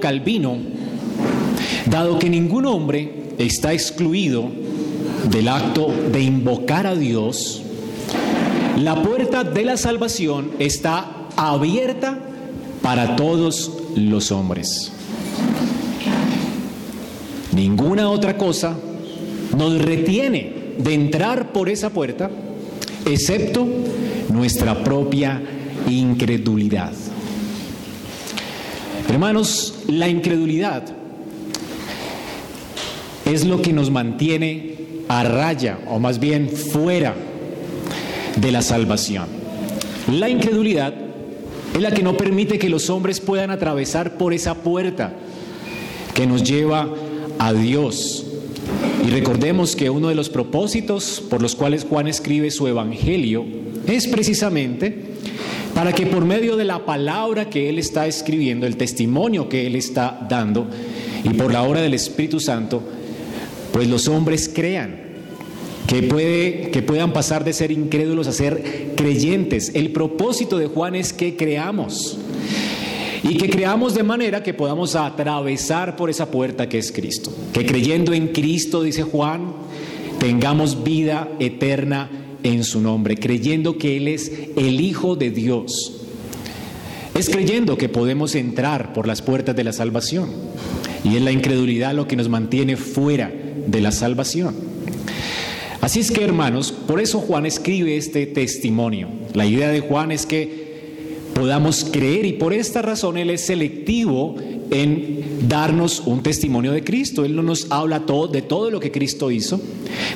Calvino, dado que ningún hombre está excluido del acto de invocar a Dios, la puerta de la salvación está abierta para todos los hombres. Ninguna otra cosa nos retiene de entrar por esa puerta, excepto nuestra propia incredulidad. Hermanos, la incredulidad es lo que nos mantiene a raya, o más bien fuera de la salvación. La incredulidad es la que no permite que los hombres puedan atravesar por esa puerta que nos lleva a Dios. Y recordemos que uno de los propósitos por los cuales Juan escribe su evangelio es precisamente para que por medio de la palabra que él está escribiendo, el testimonio que él está dando, y por la obra del Espíritu Santo, pues los hombres crean, que, puede, que puedan pasar de ser incrédulos a ser creyentes. El propósito de Juan es que creamos y que creamos de manera que podamos atravesar por esa puerta que es Cristo. Que creyendo en Cristo, dice Juan, tengamos vida eterna en su nombre, creyendo que Él es el Hijo de Dios. Es creyendo que podemos entrar por las puertas de la salvación. Y es la incredulidad lo que nos mantiene fuera de la salvación. Así es que hermanos, por eso Juan escribe este testimonio. La idea de Juan es que podamos creer y por esta razón Él es selectivo en darnos un testimonio de Cristo. Él no nos habla todo, de todo lo que Cristo hizo,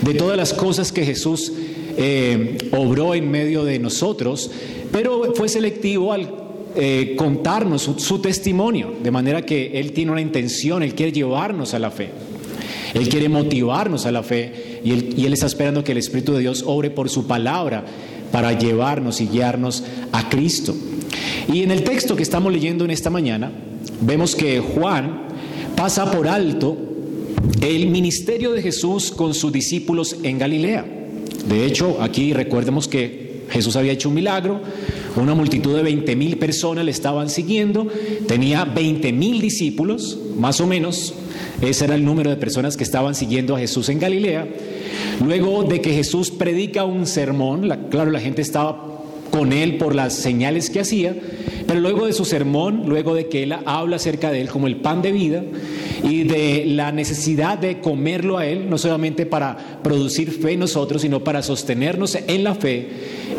de todas las cosas que Jesús eh, obró en medio de nosotros, pero fue selectivo al eh, contarnos su, testimonio, de manera que Él tiene una intención, Él quiere llevarnos a la fe, Él quiere motivarnos a la fe y Él, y él está esperando que el Espíritu de Dios obre por su palabra para llevarnos y guiarnos a Cristo. Y en el texto que estamos leyendo en esta mañana, vemos que Juan pasa por alto el ministerio de Jesús con sus discípulos en Galilea. De hecho, aquí recuerdemos que Jesús había hecho un milagro, una multitud de 20 mil personas le estaban siguiendo, tenía 20 mil discípulos, más o menos, ese era el número de personas que estaban siguiendo a Jesús en Galilea. Luego de que Jesús predica un sermón, claro, la gente estaba con él por las señales que hacía, pero luego de su sermón, luego de que él habla acerca de él como el pan de vida y de la necesidad de comerlo a él, no solamente para producir fe en nosotros, sino para sostenernos en la fe,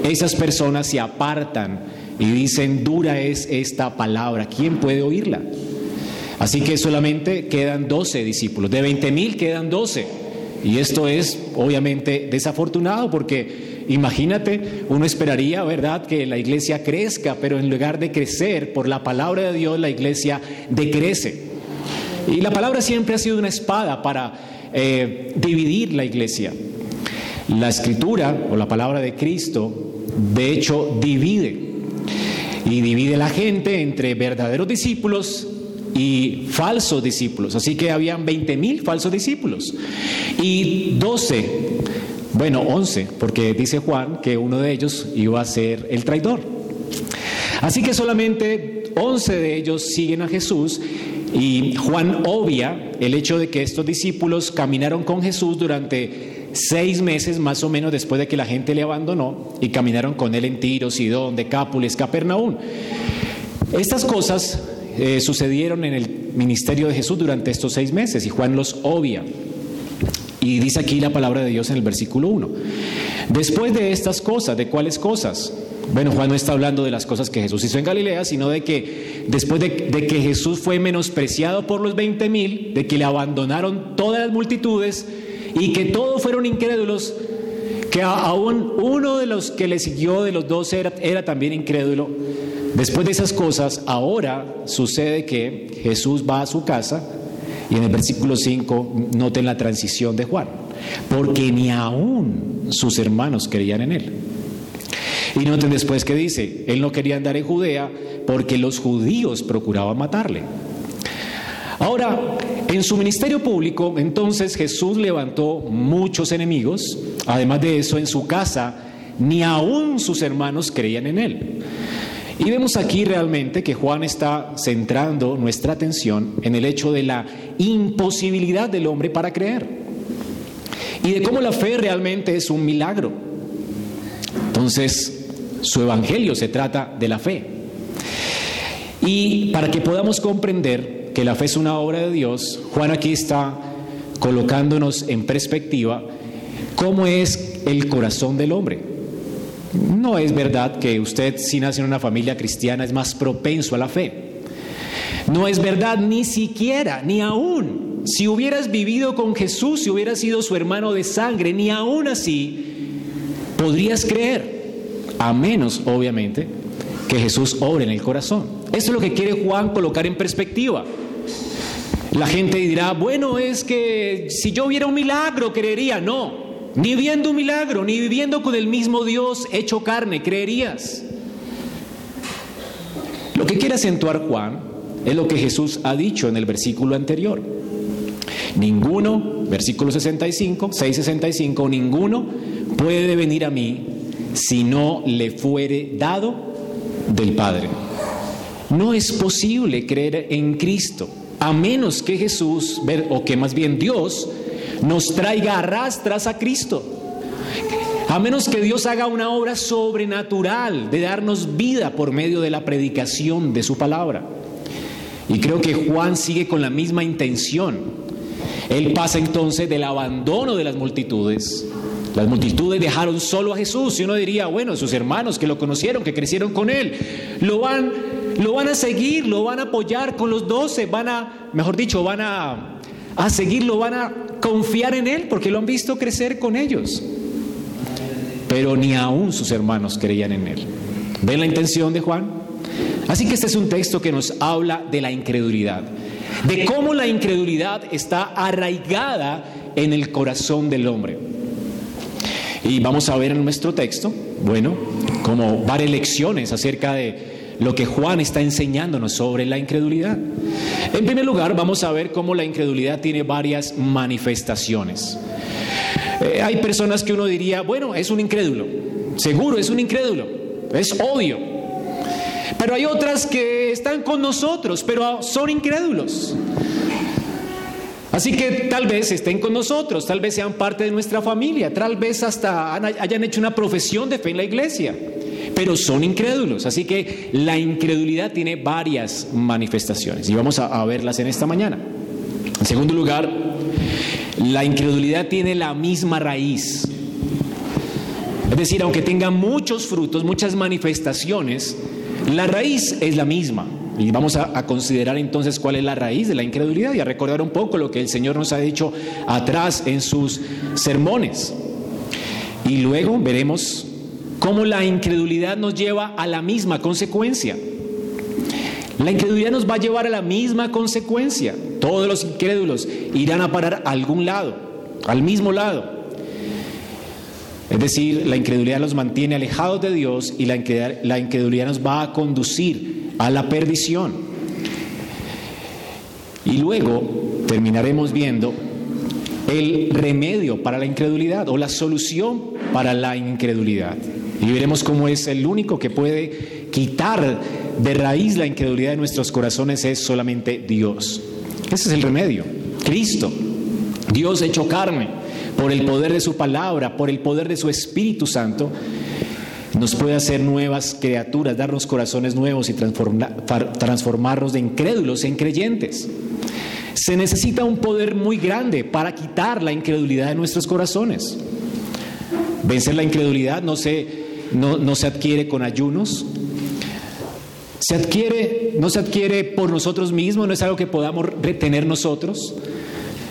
esas personas se apartan y dicen, dura es esta palabra, ¿quién puede oírla? Así que solamente quedan 12 discípulos, de 20 mil quedan 12. Y esto es obviamente desafortunado porque Imagínate, uno esperaría, ¿verdad?, que la iglesia crezca, pero en lugar de crecer por la palabra de Dios, la iglesia decrece. Y la palabra siempre ha sido una espada para eh, dividir la iglesia. La escritura o la palabra de Cristo, de hecho, divide. Y divide la gente entre verdaderos discípulos y falsos discípulos. Así que habían 20 mil falsos discípulos y 12 bueno, once, porque dice Juan que uno de ellos iba a ser el traidor. Así que solamente once de ellos siguen a Jesús y Juan obvia el hecho de que estos discípulos caminaron con Jesús durante seis meses más o menos después de que la gente le abandonó y caminaron con él en Tiro, Sidón, Decápolis, Capernaum. Estas cosas eh, sucedieron en el ministerio de Jesús durante estos seis meses y Juan los obvia. Y dice aquí la palabra de Dios en el versículo 1. Después de estas cosas, ¿de cuáles cosas? Bueno, Juan no está hablando de las cosas que Jesús hizo en Galilea, sino de que después de, que Jesús fue menospreciado por los 20 mil, de que le abandonaron todas las multitudes y que todos fueron incrédulos, que aún uno de los que le siguió de los dos era, era también incrédulo. Después de esas cosas, ahora sucede que Jesús va a su casa y en el versículo 5 noten la transición de Juan, porque ni aún sus hermanos creían en él. Y noten después que dice, él no quería andar en Judea porque los judíos procuraban matarle. Ahora, en su ministerio público, entonces Jesús levantó muchos enemigos. Además de eso, en su casa, ni aún sus hermanos creían en él. Y vemos aquí realmente que Juan está centrando nuestra atención en el hecho de la imposibilidad del hombre para creer y de cómo la fe realmente es un milagro. Entonces, su evangelio se trata de la fe. Y para que podamos comprender que la fe es una obra de Dios, Juan aquí está colocándonos en perspectiva cómo es el corazón del hombre. No es verdad que usted, si nace en una familia cristiana, es más propenso a la fe. No es verdad ni siquiera, ni aún. Si hubieras vivido con Jesús, si hubieras sido su hermano de sangre, ni aún así podrías creer. A menos, obviamente, que Jesús obre en el corazón. Esto es lo que quiere Juan colocar en perspectiva. La gente dirá, bueno, es que si yo viera un milagro, creería. No, ni viendo un milagro, ni viviendo con el mismo Dios hecho carne, creerías. Lo que quiere acentuar Juan es lo que Jesús ha dicho en el versículo anterior. Ninguno, versículo 65, 665, ninguno puede venir a mí si no le fuere dado del Padre. No es posible creer en Cristo a menos que Jesús, o que más bien Dios, nos traiga arrastras a Cristo. A menos que Dios haga una obra sobrenatural de darnos vida por medio de la predicación de su palabra. Y creo que Juan sigue con la misma intención. Él pasa entonces del abandono de las multitudes. Las multitudes dejaron solo a Jesús y uno diría, bueno, sus hermanos que lo conocieron, que crecieron con él, lo van, lo van a seguir, lo van a apoyar con los doce, van a, mejor dicho, van a, a seguirlo, van a confiar en Él porque lo han visto crecer con ellos. Pero ni aún sus hermanos creían en Él. ¿Ven la intención de Juan? Así que este es un texto que nos habla de la incredulidad, de cómo la incredulidad está arraigada en el corazón del hombre. Y vamos a ver en nuestro texto, bueno, como varias lecciones acerca de lo que Juan está enseñándonos sobre la incredulidad. En primer lugar, vamos a ver cómo la incredulidad tiene varias manifestaciones. Eh, hay personas que uno diría, bueno, es un incrédulo, seguro es un incrédulo, es odio. Pero hay otras que están con nosotros, pero son incrédulos. Así que tal vez estén con nosotros, tal vez sean parte de nuestra familia, tal vez hasta hayan hecho una profesión de fe en la iglesia pero son incrédulos. Así que la incredulidad tiene varias manifestaciones y vamos a, verlas en esta mañana. En segundo lugar, la incredulidad tiene la misma raíz. Es decir, aunque tenga muchos frutos, muchas manifestaciones, la raíz es la misma. Y vamos a, considerar entonces cuál es la raíz de la incredulidad y a recordar un poco lo que el Señor nos ha dicho atrás en sus sermones. Y luego veremos cómo la incredulidad nos lleva a la misma consecuencia. La incredulidad nos va a llevar a la misma consecuencia. Todos los incrédulos irán a parar a algún lado, al mismo lado. Es decir, la incredulidad los mantiene alejados de Dios y la incredulidad, la incredulidad nos va a conducir a la perdición. Y luego terminaremos viendo el remedio para la incredulidad o la solución para la incredulidad. Y veremos cómo es el único que puede quitar de raíz la incredulidad de nuestros corazones es solamente Dios. Ese es el remedio. Cristo, Dios hecho carne, por el poder de su palabra, por el poder de su Espíritu Santo, nos puede hacer nuevas criaturas, darnos corazones nuevos y transformarnos de incrédulos en creyentes. Se necesita un poder muy grande para quitar la incredulidad de nuestros corazones. Vencer la incredulidad no se, no, se adquiere con ayunos, se adquiere, no se adquiere por nosotros mismos, no es algo que podamos retener nosotros.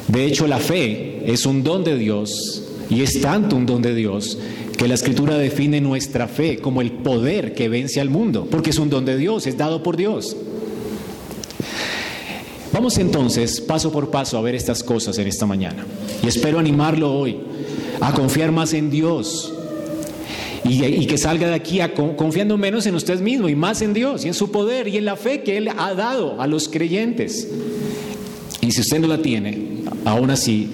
De hecho, la fe es un don de Dios y es tanto un don de Dios que la escritura define nuestra fe como el poder que vence al mundo, porque es un don de Dios, es dado por Dios. Vamos entonces paso por paso a ver estas cosas en esta mañana. Y espero animarlo hoy a confiar más en Dios. Y, que salga de aquí confiando menos en usted mismo y más en Dios y en su poder y en la fe que Él ha dado a los creyentes. Y si usted no la tiene, aún así,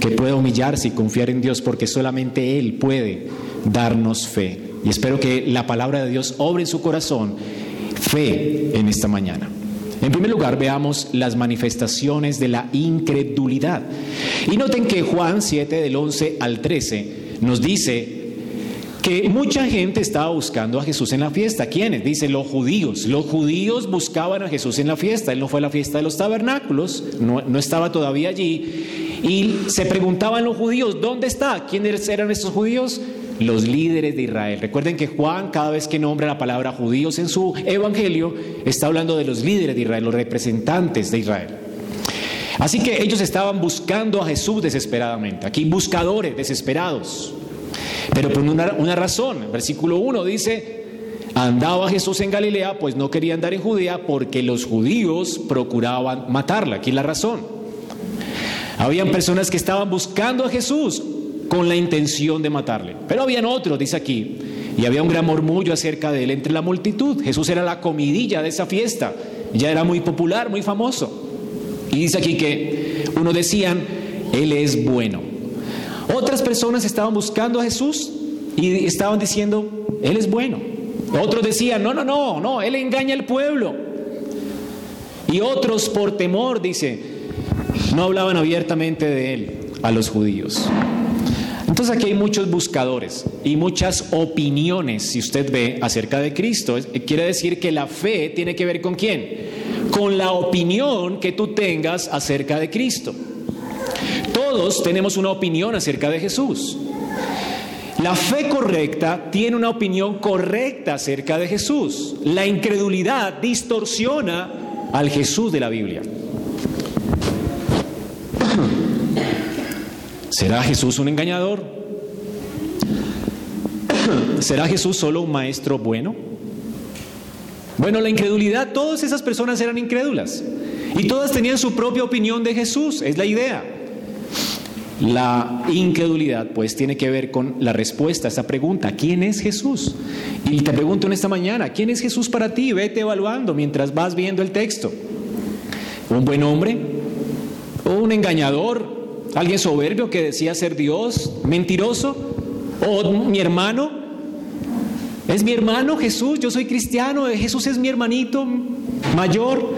que pueda humillarse y confiar en Dios porque solamente Él puede darnos fe. Y espero que la palabra de Dios obre en su corazón fe en esta mañana. En primer lugar, veamos las manifestaciones de la incredulidad. Y noten que Juan 7 del 11 al 13 nos dice que mucha gente estaba buscando a Jesús en la fiesta. ¿Quiénes? Dice los judíos. Los judíos buscaban a Jesús en la fiesta. Él no fue a la fiesta de los tabernáculos, no, no estaba todavía allí. Y se preguntaban los judíos, ¿dónde está? ¿Quiénes eran estos judíos? Los líderes de Israel. Recuerden que Juan, cada vez que nombra la palabra judíos en su evangelio, está hablando de los líderes de Israel, los representantes de Israel. Así que ellos estaban buscando a Jesús desesperadamente. Aquí buscadores desesperados. Pero por una, razón. Versículo 1 dice, andaba Jesús en Galilea, pues no quería andar en Judea porque los judíos procuraban matarla. Aquí la razón. Habían personas que estaban buscando a Jesús con la intención de matarle. Pero habían otros, dice aquí, y había un gran murmullo acerca de él entre la multitud. Jesús era la comidilla de esa fiesta. Ya era muy popular, muy famoso. Y dice aquí que uno decían, Él es bueno. Otras personas estaban buscando a Jesús y estaban diciendo, Él es bueno. Otros decían, no, no, no, no, Él engaña al pueblo. Y otros por temor, dice, no hablaban abiertamente de Él a los judíos. Entonces aquí hay muchos buscadores y muchas opiniones, si usted ve, acerca de Cristo. Quiere decir que la fe tiene que ver con quién? Con la opinión que tú tengas acerca de Cristo. Todos tenemos una opinión acerca de Jesús. La fe correcta tiene una opinión correcta acerca de Jesús. La incredulidad distorsiona al Jesús de la Biblia. ¿Será Jesús un engañador? ¿Será Jesús solo un maestro bueno? Bueno, la incredulidad, todas esas personas eran incrédulas y todas tenían su propia opinión de Jesús, es la idea. La incredulidad pues tiene que ver con la respuesta a esa pregunta, ¿quién es Jesús? Y te pregunto en esta mañana, ¿quién es Jesús para ti? Vete evaluando mientras vas viendo el texto. ¿Un buen hombre? ¿O un engañador? ¿Alguien soberbio que decía ser Dios? ¿Mentiroso? ¿O mi hermano? ¿Es mi hermano Jesús? Yo soy cristiano, Jesús es mi hermanito mayor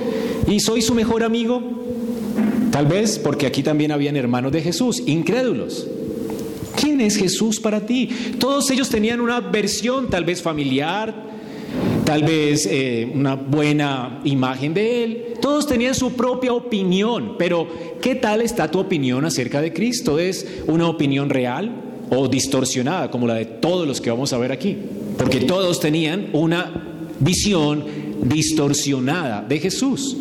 y soy su mejor amigo. Tal vez porque aquí también habían hermanos de Jesús, incrédulos. ¿Quién es Jesús para ti? Todos ellos tenían una versión tal vez familiar, tal vez eh, una buena imagen de Él. Todos tenían su propia opinión, pero ¿qué tal está tu opinión acerca de Cristo? ¿Es una opinión real o distorsionada como la de todos los que vamos a ver aquí? Porque todos tenían una visión distorsionada de Jesús.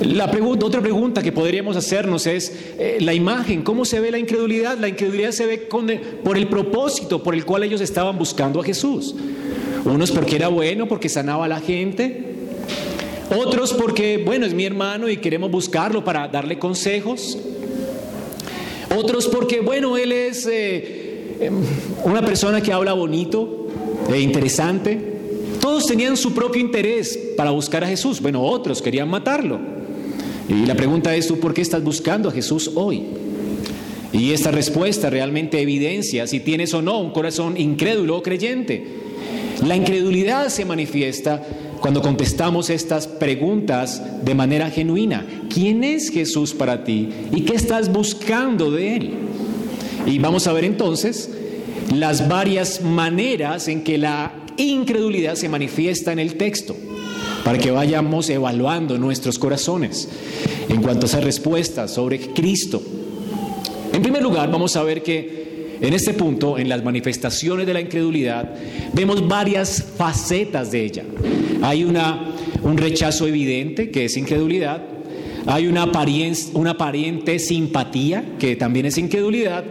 La pregunta, otra pregunta que podríamos hacernos es eh, la imagen, ¿cómo se ve la incredulidad? La incredulidad se ve por el propósito por el cual ellos estaban buscando a Jesús. Unos porque era bueno, porque sanaba a la gente. Otros porque, bueno, es mi hermano y queremos buscarlo para darle consejos. Otros porque, bueno, él es eh, em, una persona que habla bonito e interesante. Todos tenían su propio interés para buscar a Jesús. Bueno, otros querían matarlo. Y la pregunta es, ¿tú por qué estás buscando a Jesús hoy? Y esta respuesta realmente evidencia si tienes o no un corazón incrédulo o creyente. La incredulidad se manifiesta cuando contestamos estas preguntas de manera genuina. ¿Quién es Jesús para ti? ¿Y qué estás buscando de Él? Y vamos a ver entonces las varias maneras en que la incredulidad se manifiesta en el texto para que vayamos evaluando nuestros corazones en cuanto a esa respuesta sobre Cristo. En primer lugar, vamos a ver que en este punto, en las manifestaciones de la incredulidad, vemos varias facetas de ella. Hay una, un rechazo evidente, que es incredulidad. Hay una, una aparente simpatía, que también es incredulidad.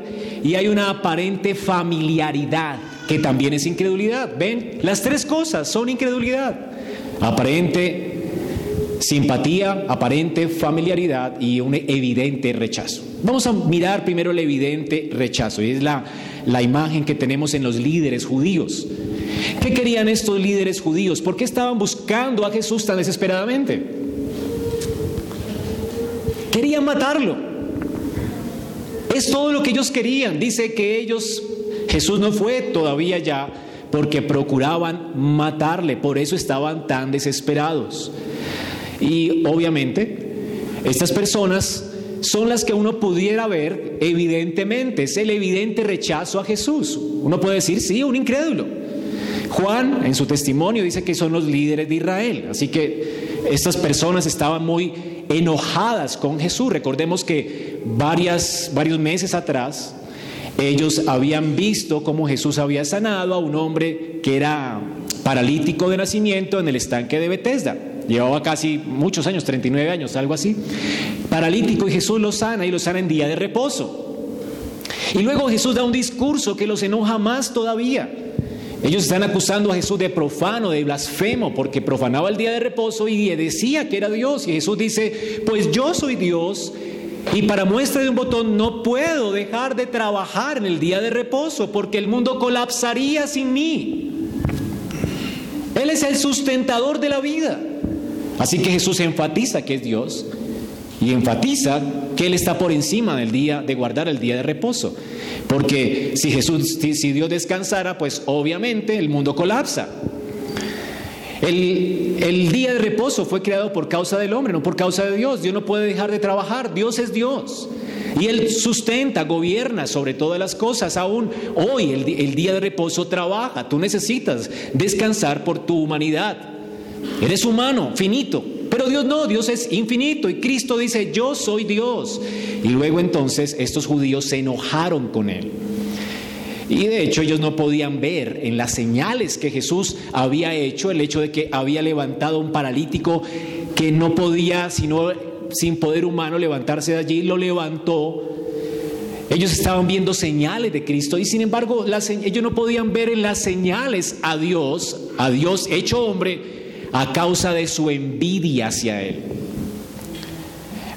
Y hay una aparente familiaridad, que también es incredulidad. ¿Ven? Las tres cosas son incredulidad aparente simpatía, aparente familiaridad y un evidente rechazo. Vamos a mirar primero el evidente rechazo, y es la, la imagen que tenemos en los líderes judíos. ¿Qué querían estos líderes judíos? ¿Por qué estaban buscando a Jesús tan desesperadamente? Querían matarlo. Es todo lo que ellos querían. Dice que ellos, Jesús no fue todavía ya porque procuraban matarle, por eso estaban tan desesperados. Y obviamente, estas personas son las que uno pudiera ver evidentemente, es el evidente rechazo a Jesús. Uno puede decir, sí, un incrédulo. Juan en su testimonio dice que son los líderes de Israel, así que estas personas estaban muy enojadas con Jesús. Recordemos que varias, varios meses atrás ellos habían visto cómo Jesús había sanado a un hombre que era paralítico de nacimiento en el estanque de Bethesda. Llevaba casi muchos años, 39 años, algo así. Paralítico y Jesús lo sana y lo sana en día de reposo. Y luego Jesús da un discurso que los enoja más todavía. Ellos están acusando a Jesús de profano, de blasfemo, porque profanaba el día de reposo y decía que era Dios. Y Jesús dice, pues yo soy Dios y para muestra de un botón no puedo dejar de trabajar en el día de reposo porque el mundo colapsaría sin mí. Él es el sustentador de la vida. Así que Jesús enfatiza que es Dios y enfatiza que Él está por encima del día de guardar el día de reposo. Porque si Jesús, si Dios descansara, pues obviamente el mundo colapsa. El, día de reposo fue creado por causa del hombre, no por causa de Dios. Dios no puede dejar de trabajar, Dios es Dios. Y Él sustenta, gobierna sobre todas las cosas. Aún hoy el, el día de reposo trabaja. Tú necesitas descansar por tu humanidad. Eres humano, finito. Pero Dios no, Dios es infinito. Y Cristo dice, yo soy Dios. Y luego entonces estos judíos se enojaron con Él. Y de hecho ellos no podían ver en las señales que Jesús había hecho el hecho de que había levantado un paralítico que no podía, sino sin poder humano, levantarse de allí, lo levantó. Ellos estaban viendo señales de Cristo y sin embargo ellos no podían ver en las señales a Dios, a Dios hecho hombre, a causa de su envidia hacia Él.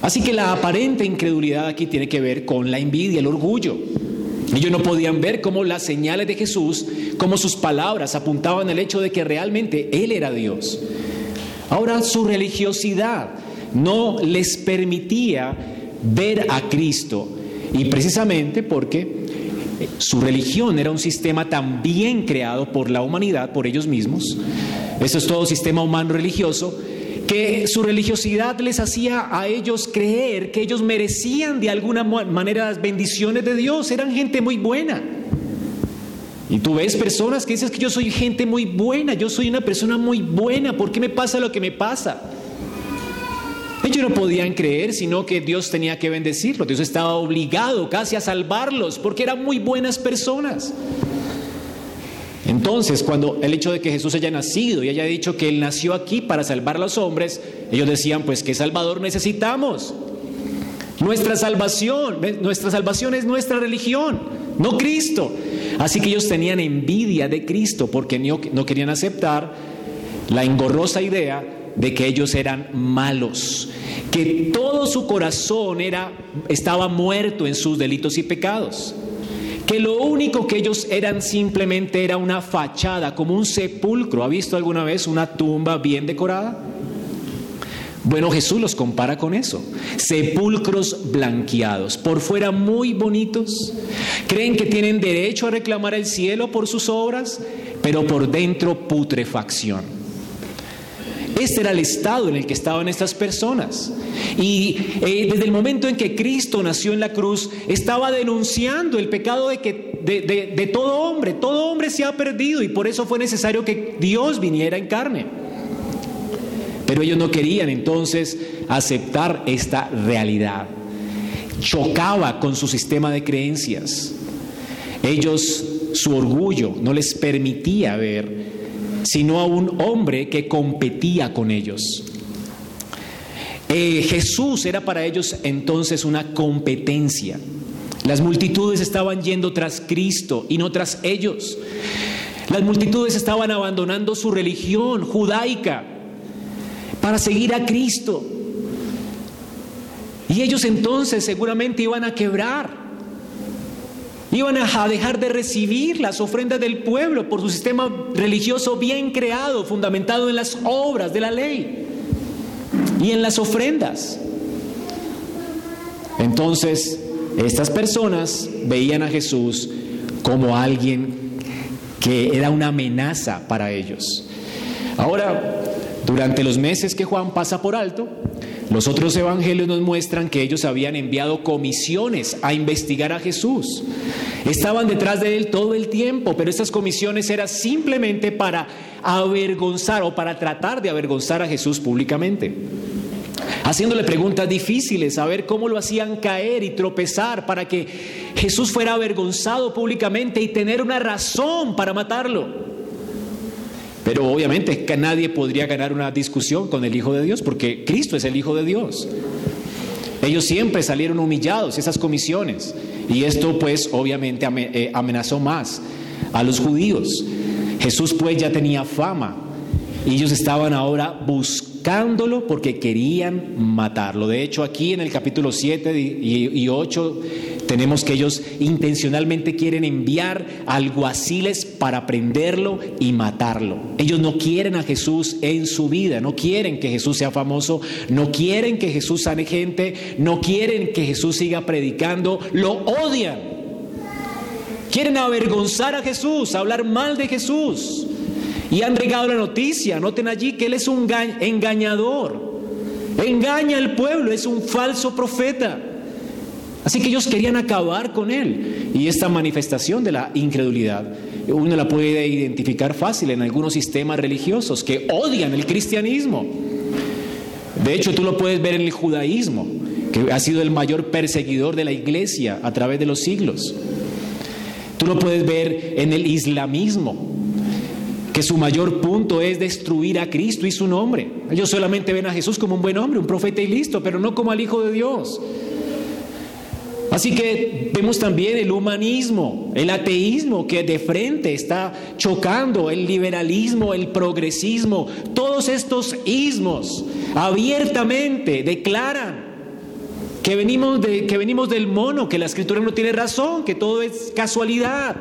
Así que la aparente incredulidad aquí tiene que ver con la envidia, el orgullo. Ellos no podían ver cómo las señales de Jesús, cómo sus palabras apuntaban al hecho de que realmente Él era Dios. Ahora su religiosidad no les permitía ver a Cristo y precisamente porque su religión era un sistema también creado por la humanidad, por ellos mismos. Eso es todo sistema humano religioso que su religiosidad les hacía a ellos creer que ellos merecían de alguna manera las bendiciones de Dios, eran gente muy buena. Y tú ves personas que dices que yo soy gente muy buena, yo soy una persona muy buena, ¿por qué me pasa lo que me pasa? Ellos no podían creer, sino que Dios tenía que bendecirlos, Dios estaba obligado casi a salvarlos, porque eran muy buenas personas. Entonces, cuando el hecho de que Jesús haya nacido y haya dicho que Él nació aquí para salvar a los hombres, ellos decían, pues, ¿qué Salvador necesitamos? Nuestra salvación, nuestra salvación es nuestra religión, no Cristo. Así que ellos tenían envidia de Cristo porque no querían aceptar la engorrosa idea de que ellos eran malos, que todo su corazón era, estaba muerto en sus delitos y pecados que lo único que ellos eran simplemente era una fachada, como un sepulcro. ¿Ha visto alguna vez una tumba bien decorada? Bueno, Jesús los compara con eso. Sepulcros blanqueados, por fuera muy bonitos. Creen que tienen derecho a reclamar el cielo por sus obras, pero por dentro putrefacción. Este era el estado en el que estaban estas personas. Y eh, desde el momento en que Cristo nació en la cruz, estaba denunciando el pecado de, que, de, de todo hombre. Todo hombre se ha perdido y por eso fue necesario que Dios viniera en carne. Pero ellos no querían entonces aceptar esta realidad. Chocaba con su sistema de creencias. Ellos, su orgullo no les permitía ver sino a un hombre que competía con ellos. Eh, Jesús era para ellos entonces una competencia. Las multitudes estaban yendo tras Cristo y no tras ellos. Las multitudes estaban abandonando su religión judaica para seguir a Cristo. Y ellos entonces seguramente iban a quebrar. Iban a dejar de recibir las ofrendas del pueblo por su sistema religioso bien creado, fundamentado en las obras de la ley y en las ofrendas. Entonces, estas personas veían a Jesús como alguien que era una amenaza para ellos. Ahora, durante los meses que Juan pasa por alto, los otros evangelios nos muestran que ellos habían enviado comisiones a investigar a Jesús. Estaban detrás de él todo el tiempo, pero estas comisiones eran simplemente para avergonzar o para tratar de avergonzar a Jesús públicamente. Haciéndole preguntas difíciles, a ver cómo lo hacían caer y tropezar para que Jesús fuera avergonzado públicamente y tener una razón para matarlo. Pero obviamente que nadie podría ganar una discusión con el Hijo de Dios porque Cristo es el Hijo de Dios. Ellos siempre salieron humillados, esas comisiones. Y esto pues obviamente eh, amenazó más a los judíos. Jesús pues ya tenía fama ellos estaban ahora buscándolo porque querían matarlo. De hecho aquí en el capítulo 7 y 8 tenemos que ellos intencionalmente quieren enviar alguaciles para prenderlo y matarlo. Ellos no quieren a Jesús en su vida, no quieren que Jesús sea famoso, no quieren que Jesús sane gente, no quieren que Jesús siga predicando, lo odian. Quieren avergonzar a Jesús, hablar mal de Jesús. Y han regado la noticia, noten allí que Él es un engañador. Engaña al pueblo, es un falso profeta. Así que ellos querían acabar con él. Y esta manifestación de la incredulidad, uno la puede identificar fácil en algunos sistemas religiosos que odian el cristianismo. De hecho, tú lo puedes ver en el judaísmo, que ha sido el mayor perseguidor de la iglesia a través de los siglos. Tú lo puedes ver en el islamismo, que su mayor punto es destruir a Cristo y su nombre. Ellos solamente ven a Jesús como un buen hombre, un profeta y listo, pero no como al Hijo de Dios. Así que vemos también el humanismo, el ateísmo que de frente está chocando, el liberalismo, el progresismo, todos estos ismos abiertamente declaran que venimos, de, que venimos del mono, que la escritura no tiene razón, que todo es casualidad,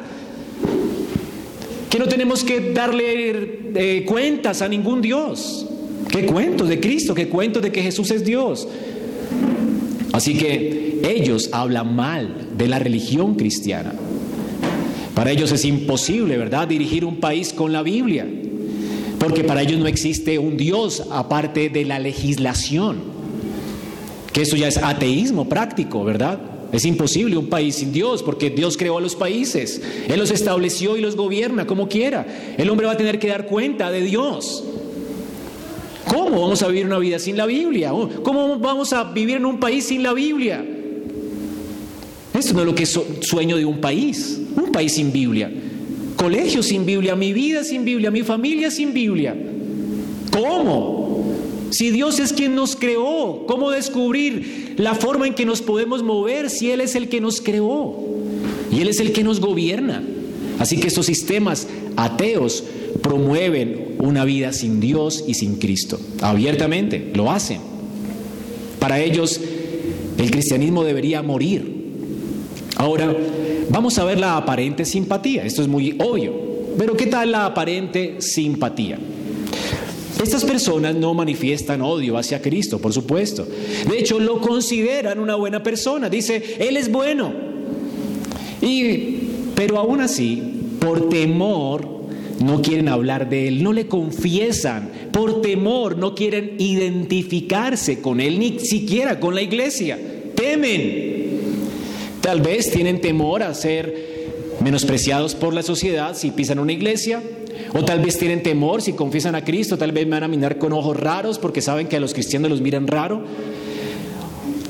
que no tenemos que darle eh, cuentas a ningún Dios. ¿Qué cuentos de Cristo? ¿Qué cuentos de que Jesús es Dios? Así que ellos hablan mal de la religión cristiana. Para ellos es imposible, ¿verdad?, dirigir un país con la Biblia, porque para ellos no existe un Dios aparte de la legislación, que eso ya es ateísmo práctico, ¿verdad? Es imposible un país sin Dios, porque Dios creó a los países, Él los estableció y los gobierna como quiera. El hombre va a tener que dar cuenta de Dios. ¿Cómo vamos a vivir una vida sin la Biblia? ¿Cómo vamos a vivir en un país sin la Biblia? Eso no es lo que es sueño de un país, un país sin Biblia. Colegio sin Biblia, mi vida sin Biblia, mi familia sin Biblia. ¿Cómo? Si Dios es quien nos creó, ¿cómo descubrir la forma en que nos podemos mover si Él es el que nos creó? Y Él es el que nos gobierna. Así que estos sistemas ateos promueven una vida sin Dios y sin Cristo. Abiertamente, lo hacen. Para ellos, el cristianismo debería morir. Ahora, vamos a ver la aparente simpatía. Esto es muy obvio. Pero ¿qué tal la aparente simpatía? Estas personas no manifiestan odio hacia Cristo, por supuesto. De hecho, lo consideran una buena persona. Dice, Él es bueno. Y, pero aún así, por temor no quieren hablar de Él, no le confiesan, por temor no quieren identificarse con Él, ni siquiera con la iglesia, temen. Tal vez tienen temor a ser menospreciados por la sociedad si pisan una iglesia, o tal vez tienen temor si confiesan a Cristo, tal vez van a mirar con ojos raros porque saben que a los cristianos los miran raro.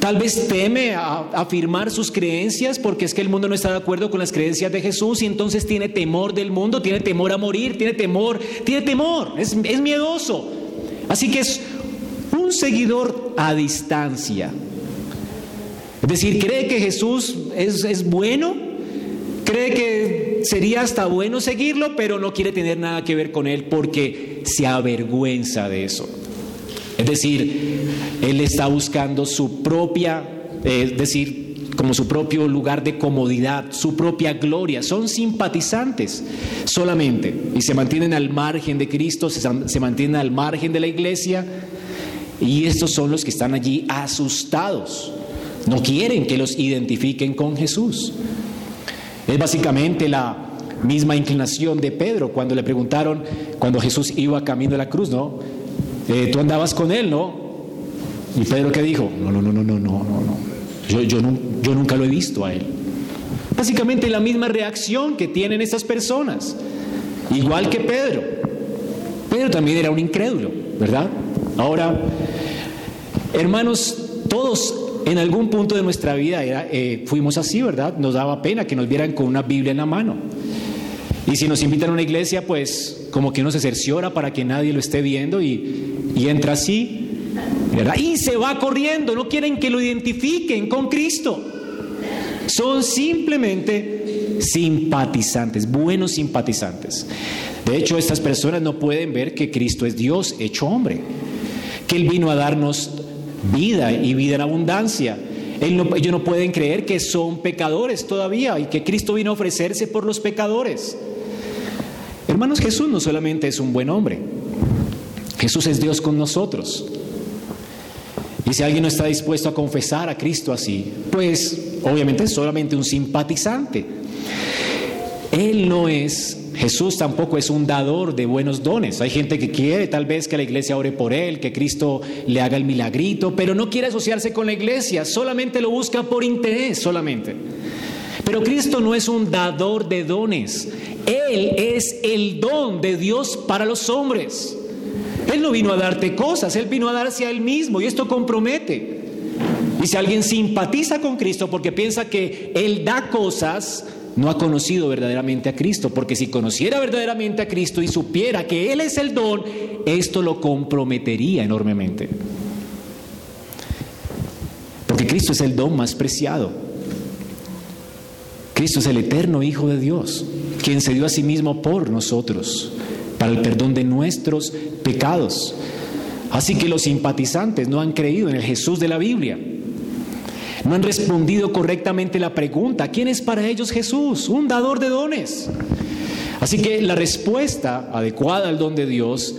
Tal vez teme a afirmar sus creencias porque es que el mundo no está de acuerdo con las creencias de Jesús y entonces tiene temor del mundo, tiene temor a morir, tiene temor, tiene temor, es, miedoso. Así que es un seguidor a distancia. Es decir, cree que Jesús es, es bueno, cree que sería hasta bueno seguirlo, pero no quiere tener nada que ver con él porque se avergüenza de eso. Es decir, él está buscando su propia, eh, es decir, como su propio lugar de comodidad, su propia gloria. Son simpatizantes solamente y se mantienen al margen de Cristo, se, se mantienen al margen de la iglesia y estos son los que están allí asustados. No quieren que los identifiquen con Jesús. Es básicamente la misma inclinación de Pedro cuando le preguntaron, cuando Jesús iba camino a la cruz, ¿no? Eh, tú andabas con él, ¿no? Y Pedro qué dijo, no, no, no, no, no, no, no, Yo, yo, no, yo nunca lo he visto a él. Básicamente la misma reacción que tienen estas personas, igual que Pedro. Pedro también era un incrédulo, ¿verdad? Ahora, hermanos, todos en algún punto de nuestra vida eh, fuimos así, ¿verdad? Nos daba pena que nos vieran con una Biblia en la mano. Y si nos invitan a una iglesia, pues como que uno se cerciora para que nadie lo esté viendo y, entra así. Y se va corriendo, no quieren que lo identifiquen con Cristo. Son simplemente simpatizantes, buenos simpatizantes. De hecho, estas personas no pueden ver que Cristo es Dios hecho hombre, que Él vino a darnos vida y vida en abundancia. ellos no pueden creer que son pecadores todavía y que Cristo vino a ofrecerse por los pecadores. Hermanos, Jesús no solamente es un buen hombre, Jesús es Dios con nosotros. Y si alguien no está dispuesto a confesar a Cristo así, pues obviamente es solamente un simpatizante. Él no es Jesús tampoco es un dador de buenos dones. Hay gente que quiere tal vez que la iglesia ore por él, que Cristo le haga el milagrito, pero no quiere asociarse con la iglesia, solamente lo busca por interés, solamente. Pero Cristo no es un dador de dones, Él es el don de Dios para los hombres. Él no vino a darte cosas, Él vino a darse a Él mismo y esto compromete. Y si alguien simpatiza con Cristo porque piensa que Él da cosas, no ha conocido verdaderamente a Cristo, porque si conociera verdaderamente a Cristo y supiera que Él es el don, esto lo comprometería enormemente. Porque Cristo es el don más preciado. Cristo es el eterno Hijo de Dios, quien se dio a sí mismo por nosotros, para el perdón de nuestros pecados. Así que los simpatizantes no han creído en el Jesús de la Biblia. No han respondido correctamente la pregunta, ¿quién es para ellos Jesús? Un dador de dones. Así que la respuesta adecuada al don de Dios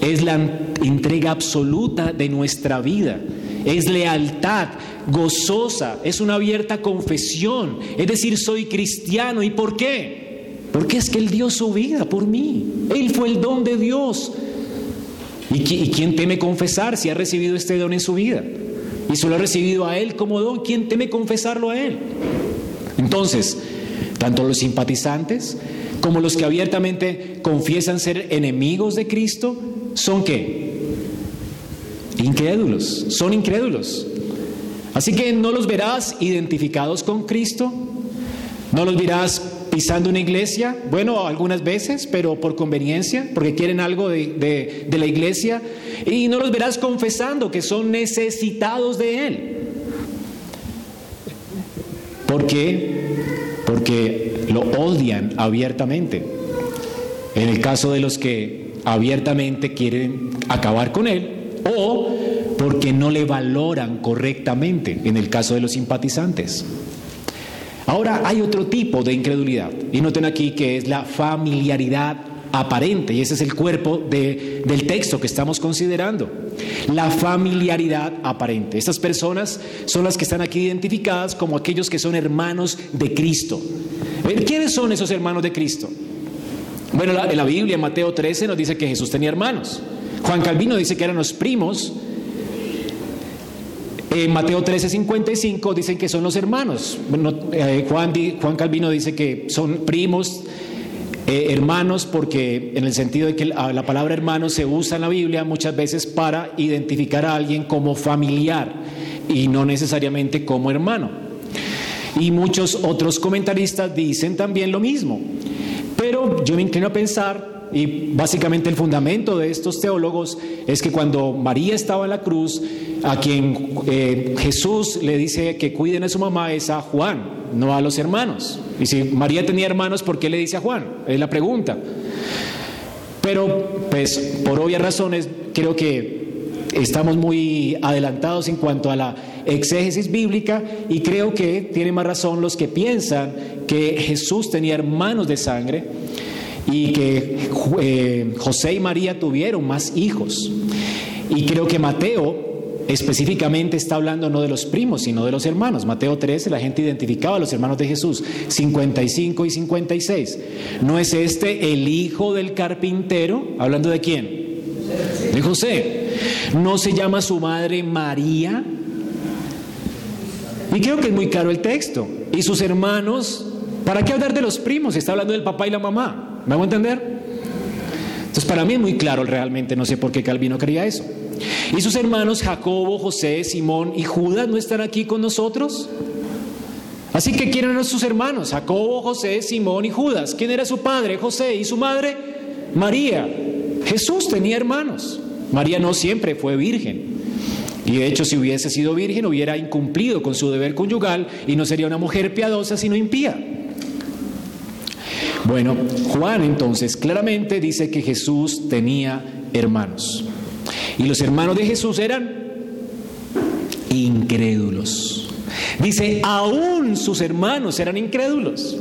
es la entrega absoluta de nuestra vida. Es lealtad gozosa, es una abierta confesión. Es decir, soy cristiano. ¿Y por qué? Porque es que Él dio su vida por mí. Él fue el don de Dios. ¿Y quién teme confesar si ha recibido este don en su vida? y se lo ha recibido a Él como don, ¿quién teme confesarlo a Él? Entonces, tanto los simpatizantes como los que abiertamente confiesan ser enemigos de Cristo, ¿son qué? Incrédulos, son incrédulos. Así que no los verás identificados con Cristo, no los verás pisando una iglesia, bueno, algunas veces, pero por conveniencia, porque quieren algo de, de la iglesia, y no los verás confesando que son necesitados de Él. ¿Por qué? Porque lo odian abiertamente. En el caso de los que abiertamente quieren acabar con Él, o porque no le valoran correctamente, en el caso de los simpatizantes. Ahora hay otro tipo de incredulidad, y noten aquí que es la familiaridad aparente, y ese es el cuerpo del texto que estamos considerando. La familiaridad aparente. Estas personas son las que están aquí identificadas como aquellos que son hermanos de Cristo. ¿Quiénes son esos hermanos de Cristo? Bueno, en la Biblia, en Mateo 13, nos dice que Jesús tenía hermanos. Juan Calvino dice que eran los primos. En Mateo 13, 55 dicen que son los hermanos. Eh, Juan, Juan Calvino dice que son primos eh, hermanos, porque en el sentido de que la, palabra hermano se usa en la Biblia muchas veces para identificar a alguien como familiar y no necesariamente como hermano. Y muchos otros comentaristas dicen también lo mismo. Pero yo me inclino a pensar, y básicamente el fundamento de estos teólogos es que cuando María estaba en la cruz, a quien eh, Jesús le dice que cuiden a su mamá es a Juan, no a los hermanos. Y si María tenía hermanos, ¿por qué le dice a Juan? Es la pregunta. Pero, pues, por obvias razones, creo que estamos muy adelantados en cuanto a la exégesis bíblica y creo que tienen más razón los que piensan que Jesús tenía hermanos de sangre y que eh, José y María tuvieron más hijos. Y creo que Mateo específicamente está hablando no de los primos, sino de los hermanos. Mateo 13, la gente identificaba a los hermanos de Jesús, 55 y 56. ¿No es este el hijo del carpintero? ¿Hablando de quién? De José. ¿No se llama su madre María? Y creo que es muy claro el texto. Y sus hermanos, ¿para qué hablar de los primos? Está hablando del papá y la mamá. ¿Me hago entender? Entonces para mí es muy claro realmente, no sé por qué Calvino quería eso. ¿Y sus hermanos Jacobo, José, Simón y Judas no están aquí con nosotros? Así que ¿quién eran sus hermanos? Jacobo, José, Simón y Judas. ¿Quién era su padre? José. ¿Y su madre? María. Jesús tenía hermanos. María no siempre fue virgen. Y de hecho, si hubiese sido virgen, hubiera incumplido con su deber conyugal y no sería una mujer piadosa, sino impía. Bueno, Juan entonces claramente dice que Jesús tenía hermanos. Y los hermanos de Jesús eran incrédulos. Dice, aún sus hermanos eran incrédulos.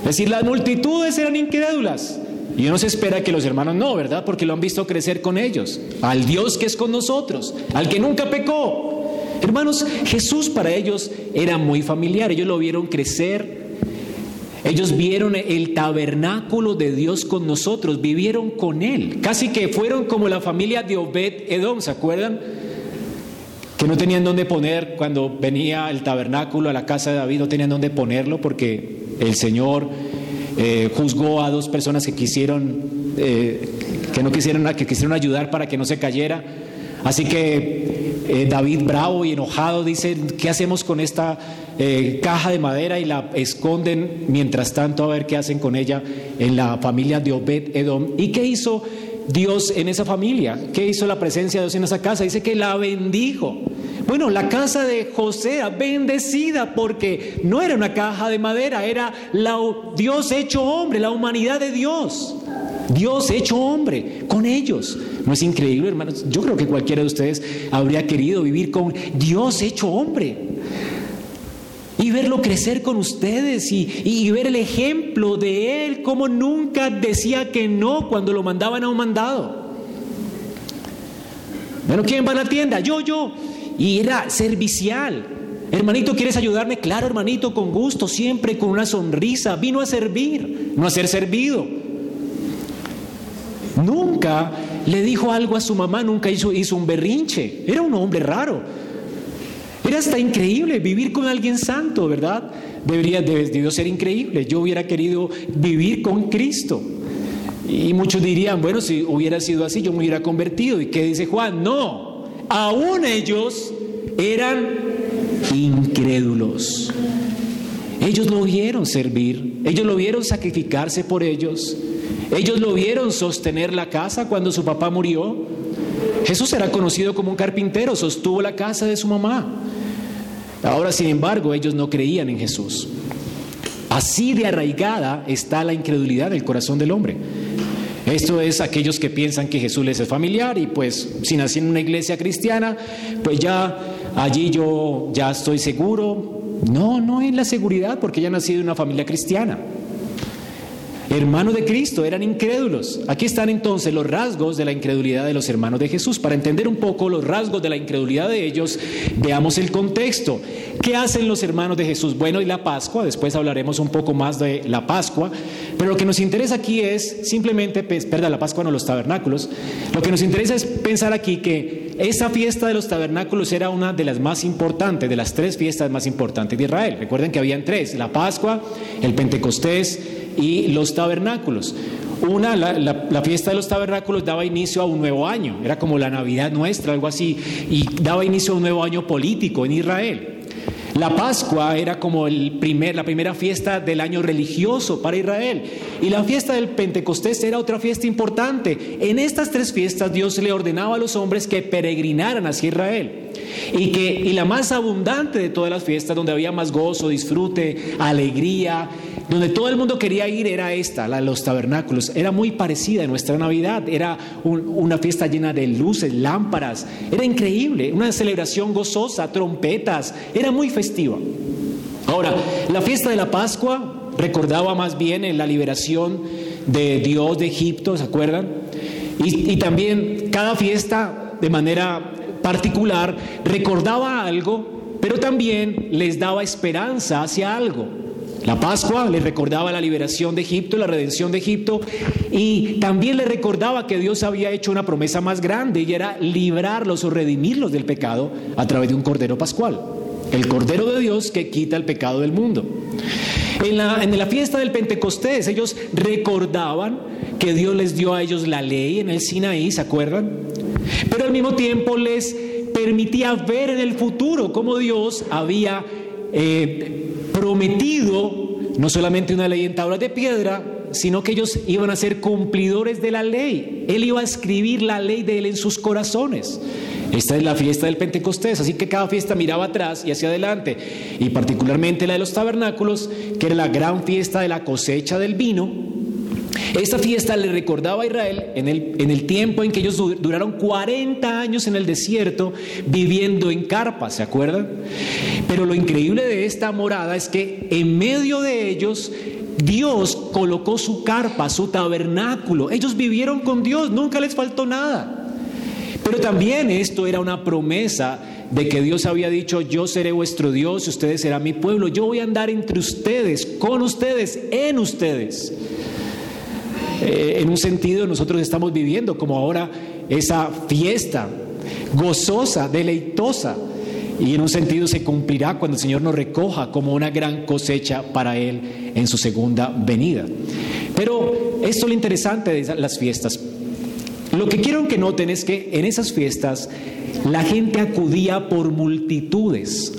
Es decir, las multitudes eran incrédulas. Y uno se espera que los hermanos no, ¿verdad? Porque lo han visto crecer con ellos. Al Dios que es con nosotros, al que nunca pecó. Hermanos, Jesús para ellos era muy familiar. Ellos lo vieron crecer ellos vieron el tabernáculo de Dios con nosotros, vivieron con Él. Casi que fueron como la familia de Obed Edom, ¿se acuerdan? Que no tenían dónde poner cuando venía el tabernáculo a la casa de David, no tenían dónde ponerlo porque el Señor eh, juzgó a dos personas que quisieron, eh, que no quisieron, que quisieron ayudar para que no se cayera. Así que eh, David bravo y enojado dice, ¿qué hacemos con esta eh, caja de madera y la esconden mientras tanto a ver qué hacen con ella en la familia de Obed Edom. ¿Y qué hizo Dios en esa familia? ¿Qué hizo la presencia de Dios en esa casa? Dice que la bendijo. Bueno, la casa de José bendecida porque no era una caja de madera, era la, Dios hecho hombre, la humanidad de Dios. Dios hecho hombre con ellos. ¿No es increíble, hermanos? Yo creo que cualquiera de ustedes habría querido vivir con Dios hecho hombre y verlo crecer con ustedes y, ver el ejemplo de Él, como nunca decía que no cuando lo mandaban a un mandado. Bueno, ¿quién va a la tienda? Yo, yo. Y era servicial. Hermanito, ¿quieres ayudarme? Claro, hermanito, con gusto, siempre con una sonrisa. Vino a servir, no a ser servido. Nunca le dijo algo a su mamá, nunca hizo, hizo un berrinche. Era un hombre raro. Era hasta increíble vivir con alguien santo, ¿verdad? Debería, debió ser increíble. Yo hubiera querido vivir con Cristo. Y muchos dirían, bueno, si hubiera sido así, yo me hubiera convertido. ¿Y qué dice Juan? No, aún ellos eran incrédulos. Ellos lo vieron servir, ellos lo vieron sacrificarse por ellos, ellos lo vieron sostener la casa cuando su papá murió. Jesús era conocido como un carpintero, sostuvo la casa de su mamá. Ahora, sin embargo, ellos no creían en Jesús. Así de arraigada está la incredulidad del corazón del hombre. Esto es aquellos que piensan que Jesús les es familiar y pues si nací en una iglesia cristiana, pues ya allí yo ya estoy seguro. No, no es la seguridad porque ya nací en una familia cristiana hermanos de Cristo, eran incrédulos. Aquí están entonces los rasgos de la incredulidad de los hermanos de Jesús. Para entender un poco los rasgos de la incredulidad de ellos, veamos el contexto. ¿Qué hacen los hermanos de Jesús? Bueno, y la Pascua, después hablaremos un poco más de la Pascua, pero lo que nos interesa aquí es simplemente, perdón, la Pascua no los tabernáculos, lo que nos interesa es pensar aquí que esa fiesta de los tabernáculos era una de las más importantes, de las tres fiestas más importantes de Israel. Recuerden que habían tres, la Pascua, el Pentecostés, y los tabernáculos. Una, la, fiesta de los tabernáculos daba inicio a un nuevo año, era como la Navidad nuestra, algo así, y daba inicio a un nuevo año político en Israel. La Pascua era como el primer, la primera fiesta del año religioso para Israel. Y la fiesta del Pentecostés era otra fiesta importante. En estas tres fiestas Dios le ordenaba a los hombres que peregrinaran hacia Israel. Y, que, y la más abundante de todas las fiestas, donde había más gozo, disfrute, alegría, donde todo el mundo quería ir era esta, la de los tabernáculos. Era muy parecida a nuestra Navidad. Era una fiesta llena de luces, lámparas. Era increíble. Una celebración gozosa, trompetas. Era muy festiva. Ahora, la fiesta de la Pascua recordaba más bien en la liberación de Dios de Egipto, ¿se acuerdan? Y también cada fiesta de manera particular recordaba algo, pero también les daba esperanza hacia algo. La Pascua les recordaba la liberación de Egipto, la redención de Egipto, y también les recordaba que Dios había hecho una promesa más grande y era librarlos o redimirlos del pecado a través de un cordero pascual, el cordero de Dios que quita el pecado del mundo. En la, en la fiesta del Pentecostés ellos recordaban que Dios les dio a ellos la ley en el Sinaí, ¿se acuerdan? Pero al mismo tiempo les permitía ver en el futuro cómo Dios había eh, prometido no solamente una ley en tablas de piedra, sino que ellos iban a ser cumplidores de la ley. Él iba a escribir la ley de Él en sus corazones. Esta es la fiesta del Pentecostés, así que cada fiesta miraba atrás y hacia adelante, y particularmente la de los tabernáculos, que era la gran fiesta de la cosecha del vino. Esta fiesta le recordaba a Israel en el, en el tiempo en que ellos duraron 40 años en el desierto viviendo en carpas, ¿se acuerdan? Pero lo increíble de esta morada es que en medio de ellos Dios colocó su carpa, su tabernáculo. Ellos vivieron con Dios, nunca les faltó nada. Pero también esto era una promesa de que Dios había dicho, yo seré vuestro Dios, ustedes serán mi pueblo, yo voy a andar entre ustedes, con ustedes, en ustedes. Eh, en un sentido nosotros estamos viviendo como ahora esa fiesta gozosa, deleitosa, y en un sentido se cumplirá cuando el Señor nos recoja como una gran cosecha para Él en su segunda venida. Pero esto es lo interesante de las fiestas. Lo que quiero que noten es que en esas fiestas la gente acudía por multitudes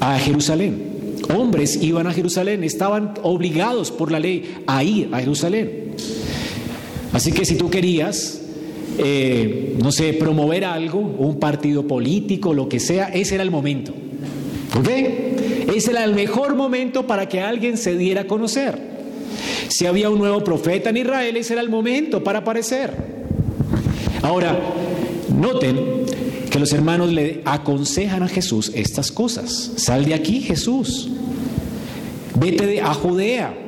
a Jerusalén. Hombres iban a Jerusalén, estaban obligados por la ley a ir a Jerusalén. Así que si tú querías, eh, no sé, promover algo, un partido político, lo que sea, ese era el momento. ¿Ok? Ese era el mejor momento para que alguien se diera a conocer. Si había un nuevo profeta en Israel, ese era el momento para aparecer. Ahora, noten que los hermanos le aconsejan a Jesús estas cosas. Sal de aquí, Jesús. Vete a Judea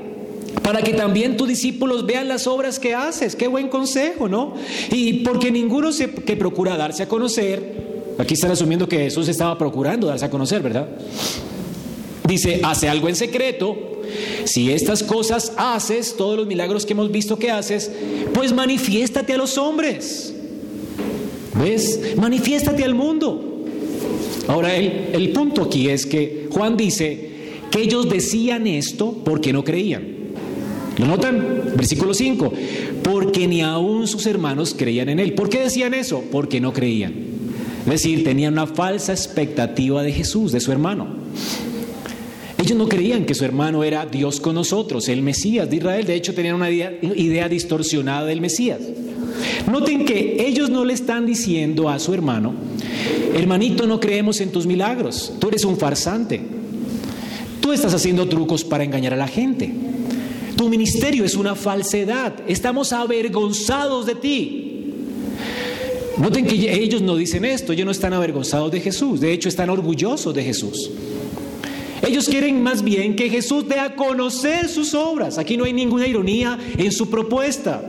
para que también tus discípulos vean las obras que haces. Qué buen consejo, ¿no? Y porque ninguno se, que procura darse a conocer, aquí están asumiendo que Jesús estaba procurando darse a conocer, ¿verdad? Dice, hace algo en secreto. Si estas cosas haces, todos los milagros que hemos visto que haces, pues manifiéstate a los hombres. ¿Ves? Manifiéstate al mundo. Ahora, el, el punto aquí es que Juan dice que ellos decían esto porque no creían. ¿Lo notan? Versículo 5. Porque ni aún sus hermanos creían en él. ¿Por qué decían eso? Porque no creían. Es decir, tenían una falsa expectativa de Jesús, de su hermano. Ellos no creían que su hermano era Dios con nosotros, el Mesías de Israel. De hecho, tenían una idea, idea distorsionada del Mesías. Noten que ellos no le están diciendo a su hermano, hermanito, no creemos en tus milagros, tú eres un farsante, tú estás haciendo trucos para engañar a la gente, tu ministerio es una falsedad, estamos avergonzados de ti. Noten que ellos no dicen esto, ellos no están avergonzados de Jesús, de hecho están orgullosos de Jesús. Ellos quieren más bien que Jesús dé a conocer sus obras. Aquí no hay ninguna ironía en su propuesta.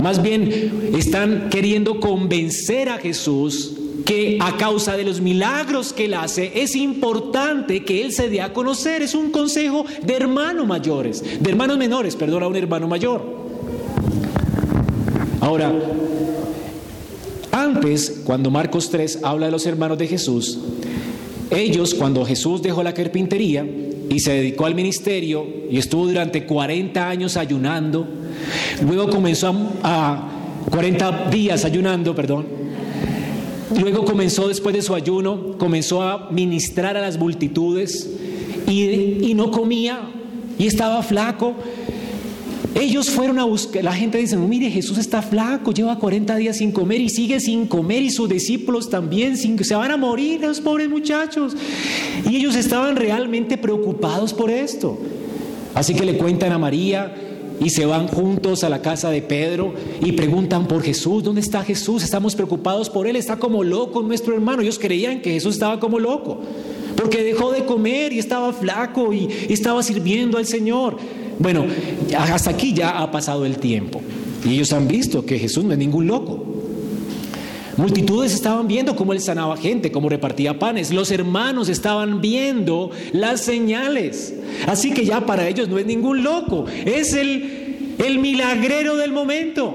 Más bien están queriendo convencer a Jesús que a causa de los milagros que él hace es importante que él se dé a conocer. Es un consejo de hermanos mayores, de hermanos menores, perdón, a un hermano mayor. Ahora, antes, cuando Marcos 3 habla de los hermanos de Jesús, ellos, cuando Jesús dejó la carpintería y se dedicó al ministerio y estuvo durante 40 años ayunando, Luego comenzó a, 40 días ayunando, perdón. Luego comenzó después de su ayuno, comenzó a ministrar a las multitudes y, no comía y estaba flaco. Ellos fueron a buscar, la gente dice, mire, Jesús está flaco, lleva 40 días sin comer y sigue sin comer y sus discípulos también, sin, se van a morir los pobres muchachos. Y ellos estaban realmente preocupados por esto. Así que le cuentan a María, y se van juntos a la casa de Pedro y preguntan por Jesús, ¿dónde está Jesús? Estamos preocupados por él, está como loco nuestro hermano. Ellos creían que Jesús estaba como loco, porque dejó de comer y estaba flaco y, estaba sirviendo al Señor. Bueno, hasta aquí ya ha pasado el tiempo y ellos han visto que Jesús no es ningún loco. Multitudes estaban viendo cómo él sanaba gente, cómo repartía panes. Los hermanos estaban viendo las señales. Así que ya para ellos no es ningún loco, es el, el milagrero del momento.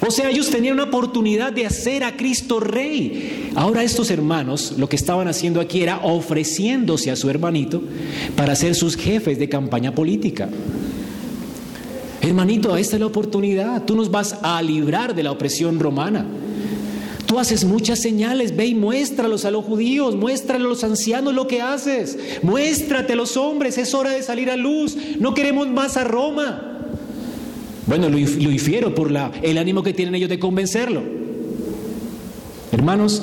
O sea, ellos tenían una oportunidad de hacer a Cristo rey. Ahora estos hermanos lo que estaban haciendo aquí era ofreciéndose a su hermanito para ser sus jefes de campaña política. Hermanito, esta es la oportunidad. Tú nos vas a librar de la opresión romana. Tú haces muchas señales, ve y muéstralos a los judíos, muéstrale a los ancianos lo que haces, muéstrate a los hombres, es hora de salir a luz, no queremos más a Roma. Bueno, lo, infiero por el ánimo que tienen ellos de convencerlo. Hermanos,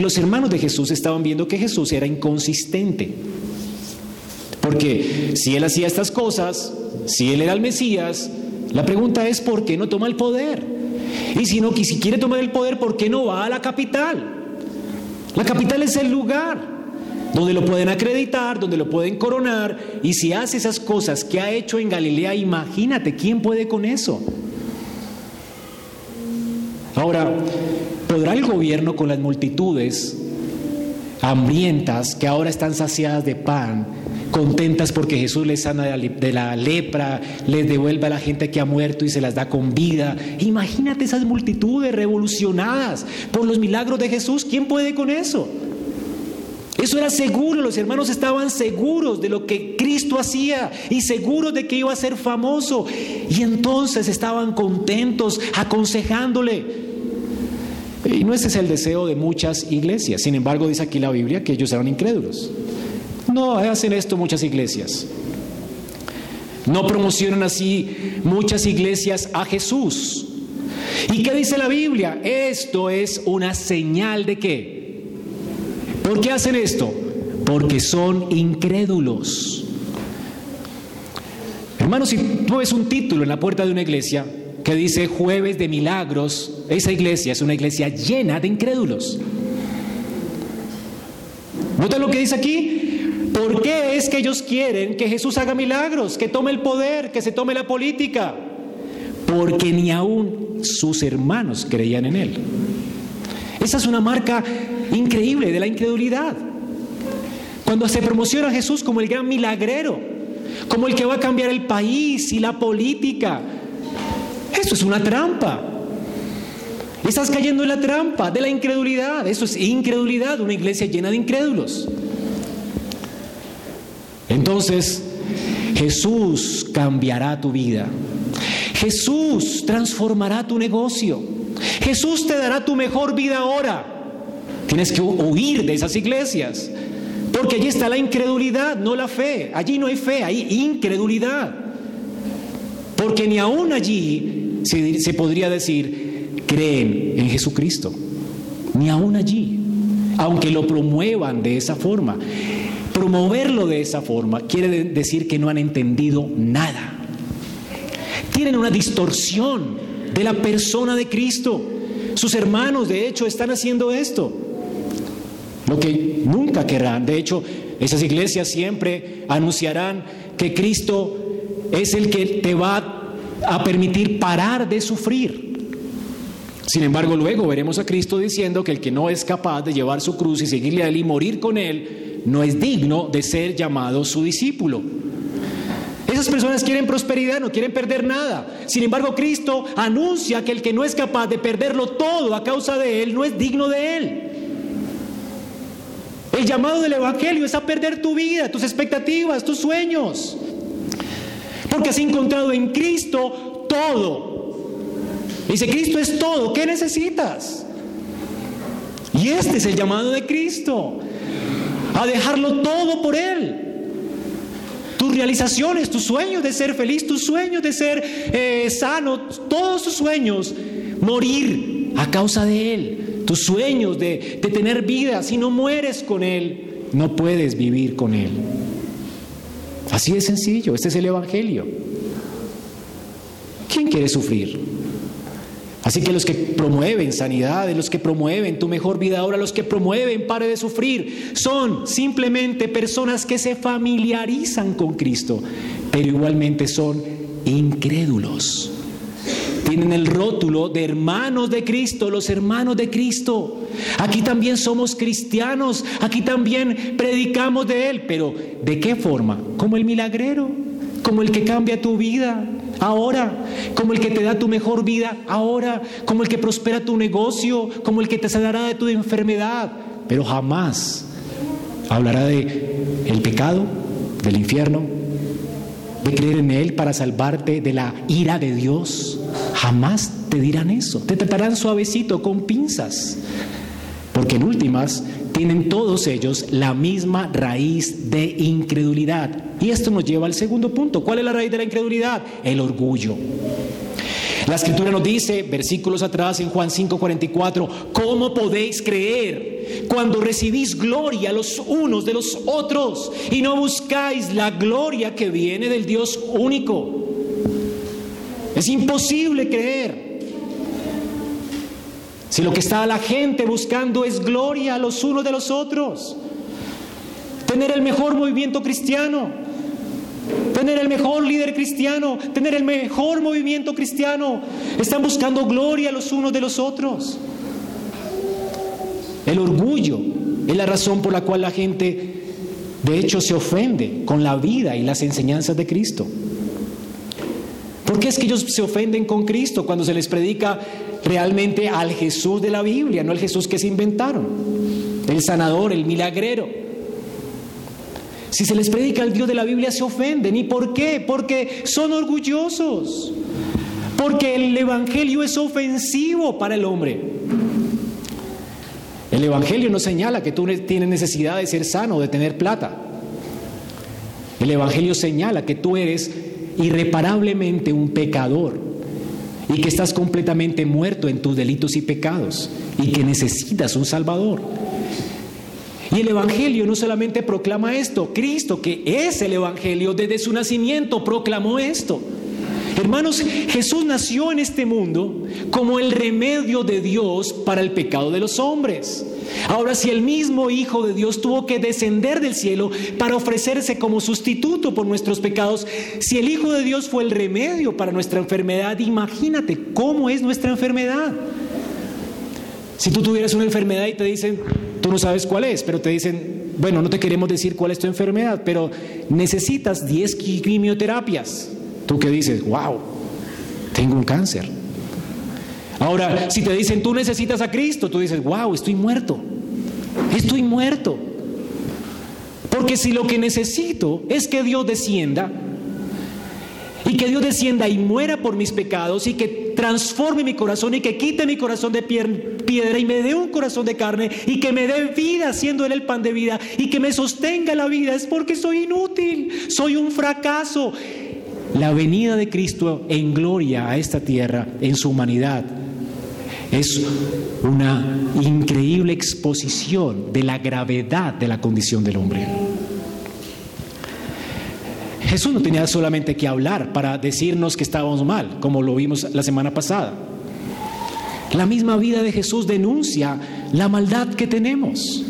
los hermanos de Jesús estaban viendo que Jesús era inconsistente. Porque si él hacía estas cosas, si él era el Mesías, la pregunta es ¿por qué no toma el poder? Y si no, si quiere tomar el poder, ¿por qué no va a la capital? La capital es el lugar donde lo pueden acreditar, donde lo pueden coronar, y si hace esas cosas que ha hecho en Galilea, imagínate, ¿quién puede con eso? Ahora, ¿podrá el gobierno con las multitudes hambrientas que ahora están saciadas de pan contentas porque Jesús les sana de la lepra, les devuelve a la gente que ha muerto y se las da con vida. Imagínate esas multitudes revolucionadas por los milagros de Jesús. ¿Quién puede con eso? Eso era seguro, los hermanos estaban seguros de lo que Cristo hacía y seguros de que iba a ser famoso. Y entonces estaban contentos, aconsejándole. Y no ese es el deseo de muchas iglesias. Sin embargo, dice aquí la Biblia que ellos eran incrédulos. No hacen esto muchas iglesias. No promocionan así muchas iglesias a Jesús. ¿Y qué dice la Biblia? Esto es una señal de qué. ¿Por qué hacen esto? Porque son incrédulos. Hermanos, si tú ves un título en la puerta de una iglesia que dice jueves de milagros, esa iglesia es una iglesia llena de incrédulos. ¿Nota lo que dice aquí? ¿Por qué es que ellos quieren que Jesús haga milagros, que tome el poder, que se tome la política? Porque ni aún sus hermanos creían en Él. Esa es una marca increíble de la incredulidad. Cuando se promociona a Jesús como el gran milagrero, como el que va a cambiar el país y la política, eso es una trampa. Estás cayendo en la trampa de la incredulidad. Eso es incredulidad, una iglesia llena de incrédulos. Entonces, Jesús cambiará tu vida. Jesús transformará tu negocio. Jesús te dará tu mejor vida ahora. Tienes que huir de esas iglesias. Porque allí está la incredulidad, no la fe. Allí no hay fe, hay incredulidad. Porque ni aún allí se, podría decir, creen en Jesucristo. Ni aún allí. Aunque lo promuevan de esa forma. Promoverlo de esa forma quiere decir que no han entendido nada. Tienen una distorsión de la persona de Cristo. Sus hermanos, de hecho, están haciendo esto. Lo que nunca querrán. De hecho, esas iglesias siempre anunciarán que Cristo es el que te va a permitir parar de sufrir. Sin embargo, luego veremos a Cristo diciendo que el que no es capaz de llevar su cruz y seguirle a Él y morir con Él, no es digno de ser llamado su discípulo. Esas personas quieren prosperidad, no quieren perder nada. Sin embargo, Cristo anuncia que el que no es capaz de perderlo todo a causa de Él no es digno de Él. El llamado del Evangelio es a perder tu vida, tus expectativas, tus sueños. Porque has encontrado en Cristo todo. Dice, Cristo es todo, ¿qué necesitas? Y este es el llamado de Cristo a dejarlo todo por Él. Tus realizaciones, tus sueños de ser feliz, tus sueños de ser eh, sano, todos tus sueños, morir a causa de Él. Tus sueños de, de tener vida, si no mueres con Él, no puedes vivir con Él. Así de sencillo, este es el Evangelio. ¿Quién quiere sufrir? Así que los que promueven sanidad, los que promueven tu mejor vida ahora, los que promueven pare de sufrir, son simplemente personas que se familiarizan con Cristo, pero igualmente son incrédulos. tienen el rótulo de hermanos de Cristo, los hermanos de Cristo. Aquí también somos cristianos, aquí también predicamos de Él, pero ¿de qué forma? Como el milagrero, como el que cambia tu vida, ahora, como el que te da tu mejor vida ahora, como el que prospera tu negocio, como el que te sanará de tu enfermedad, pero jamás hablará de el pecado, del infierno, de creer en él para salvarte de la ira de Dios. Jamás te dirán eso. Te tratarán suavecito con pinzas. Porque en últimas tienen todos ellos la misma raíz de incredulidad. Y esto nos lleva al segundo punto. ¿Cuál es la raíz de la incredulidad? El orgullo. La escritura nos dice, versículos atrás en Juan 5:44, ¿cómo podéis creer cuando recibís gloria los unos de los otros y no buscáis la gloria que viene del Dios único? Es imposible creer. Si lo que está la gente buscando es gloria los unos de los otros, tener el mejor movimiento cristiano, tener el mejor líder cristiano, tener el mejor movimiento cristiano. Están buscando gloria los unos de los otros. El orgullo es la razón por la cual la gente de hecho se ofende con la vida y las enseñanzas de Cristo. ¿Por qué es que ellos se ofenden con Cristo cuando se les predica realmente al Jesús de la Biblia, no al Jesús que se inventaron? El sanador, el milagrero. Si se les predica al Dios de la Biblia se ofenden. ¿Y por qué? Porque son orgullosos. Porque el Evangelio es ofensivo para el hombre. El Evangelio no señala que tú tienes necesidad de ser sano, de tener plata. El Evangelio señala que tú eres irreparablemente un pecador y que estás completamente muerto en tus delitos y pecados y que necesitas un Salvador. Y el Evangelio no solamente proclama esto, Cristo, que es el Evangelio, desde su nacimiento proclamó esto. Hermanos, Jesús nació en este mundo como el remedio de Dios para el pecado de los hombres. Ahora, si el mismo Hijo de Dios tuvo que descender del cielo para ofrecerse como sustituto por nuestros pecados, si el Hijo de Dios fue el remedio para nuestra enfermedad, imagínate cómo es nuestra enfermedad. Si tú tuvieras una enfermedad y te dicen, Tú no sabes cuál es, pero te dicen, bueno, no te queremos decir cuál es tu enfermedad, pero necesitas 10 quimioterapias. Tú que dices, wow, tengo un cáncer. Ahora, si te dicen, tú necesitas a Cristo, tú dices, wow, estoy muerto. Estoy muerto. Porque si lo que necesito es que Dios descienda, y que Dios descienda y muera por mis pecados y que transforme mi corazón y que quite mi corazón de piedra y me dé un corazón de carne y que me dé vida siendo Él el pan de vida y que me sostenga la vida. Es porque soy inútil, soy un fracaso. La venida de Cristo en gloria a esta tierra, en su humanidad, es una increíble exposición de la gravedad de la condición del hombre. Jesús no tenía solamente que hablar para decirnos que estábamos mal, como lo vimos la semana pasada. La misma vida de Jesús denuncia la maldad que tenemos.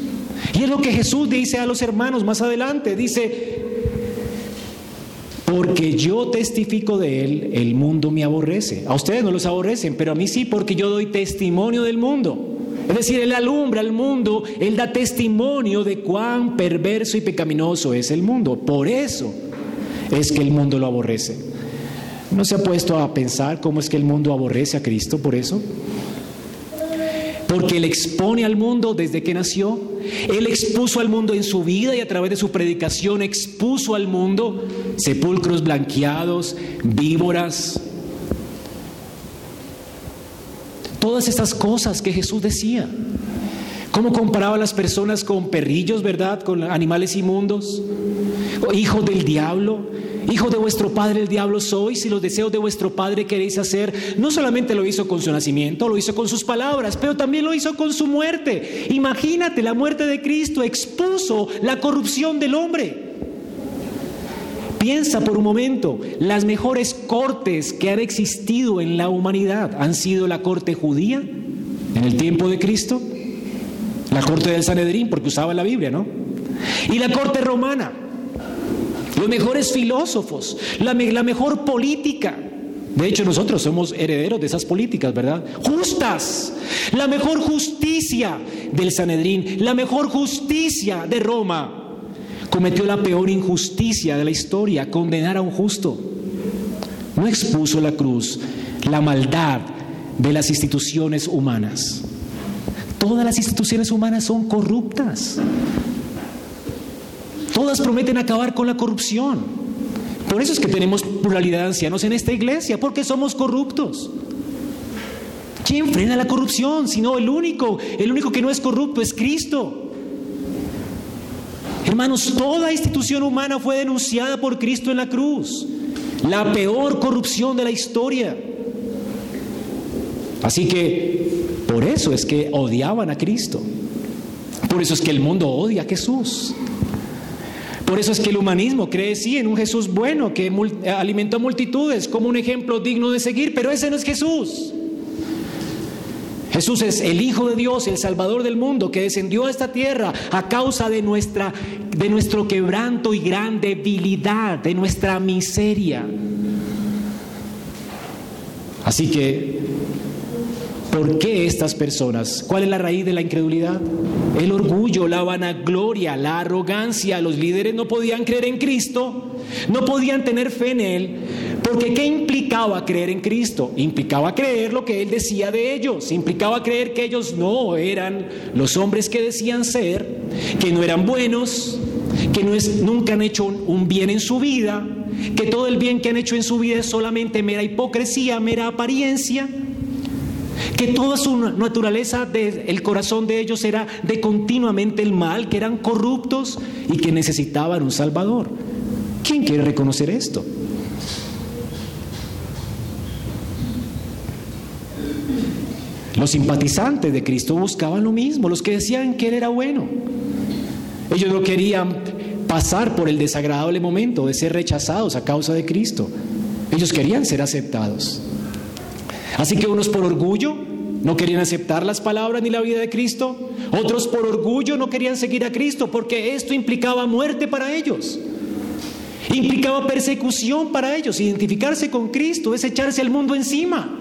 Y es lo que Jesús dice a los hermanos más adelante. Dice, porque yo testifico de él, el mundo me aborrece. A ustedes no los aborrecen, pero a mí sí, porque yo doy testimonio del mundo. Es decir, Él alumbra al mundo, Él da testimonio de cuán perverso y pecaminoso es el mundo. Por eso es que el mundo lo aborrece. ¿No se ha puesto a pensar cómo es que el mundo aborrece a Cristo por eso? Porque Él expone al mundo desde que nació. Él expuso al mundo en su vida y a través de su predicación expuso al mundo sepulcros blanqueados, víboras. Todas estas cosas que Jesús decía. ¿Cómo comparaba a las personas con perrillos, verdad? Con animales inmundos. Hijo del diablo. Hijo de vuestro padre el diablo sois y los deseos de vuestro padre queréis hacer. No solamente lo hizo con su nacimiento, lo hizo con sus palabras, pero también lo hizo con su muerte. Imagínate, la muerte de Cristo expuso la corrupción del hombre. Piensa por un momento, las mejores cortes que han existido en la humanidad han sido la corte judía en el tiempo de Cristo la corte del Sanedrín, porque usaba la Biblia, ¿no? Y la corte romana. Los mejores filósofos, la, la mejor política. De hecho, nosotros somos herederos de esas políticas, ¿verdad? Justas. La mejor justicia del Sanedrín, la mejor justicia de Roma. Cometió la peor injusticia de la historia, condenar a un justo. No expuso la cruz, la maldad de las instituciones humanas. Todas las instituciones humanas son corruptas. Todas prometen acabar con la corrupción. Por eso es que tenemos pluralidad de ancianos en esta iglesia, porque somos corruptos. ¿Quién frena la corrupción? Sino el único, el único que no es corrupto es Cristo. Hermanos, toda institución humana fue denunciada por Cristo en la cruz. La peor corrupción de la historia. Así que por eso es que odiaban a Cristo. Por eso es que el mundo odia a Jesús. Por eso es que el humanismo cree sí en un Jesús bueno que alimentó multitudes como un ejemplo digno de seguir, pero ese no es Jesús. Jesús es el Hijo de Dios, el Salvador del mundo, que descendió a esta tierra a causa de, nuestra, de nuestro quebranto y gran debilidad, de nuestra miseria. Así que ¿Por qué estas personas? ¿Cuál es la raíz de la incredulidad? El orgullo, la vanagloria, la arrogancia. Los líderes no podían creer en Cristo, no podían tener fe en Él, porque ¿qué implicaba creer en Cristo? Implicaba creer lo que Él decía de ellos, implicaba creer que ellos no eran los hombres que decían ser, que no eran buenos, que no es, nunca han hecho un bien en su vida, que todo el bien que han hecho en su vida es solamente mera hipocresía, mera apariencia que toda su naturaleza del corazón de ellos era de continuamente el mal, que eran corruptos y que necesitaban un Salvador. ¿Quién quiere reconocer esto? Los simpatizantes de Cristo buscaban lo mismo, los que decían que Él era bueno. Ellos no querían pasar por el desagradable momento de ser rechazados a causa de Cristo. Ellos querían ser aceptados. Así que unos por orgullo no querían aceptar las palabras ni la vida de Cristo, otros por orgullo no querían seguir a Cristo porque esto implicaba muerte para ellos. Implicaba persecución para ellos. Identificarse con Cristo es echarse al mundo encima.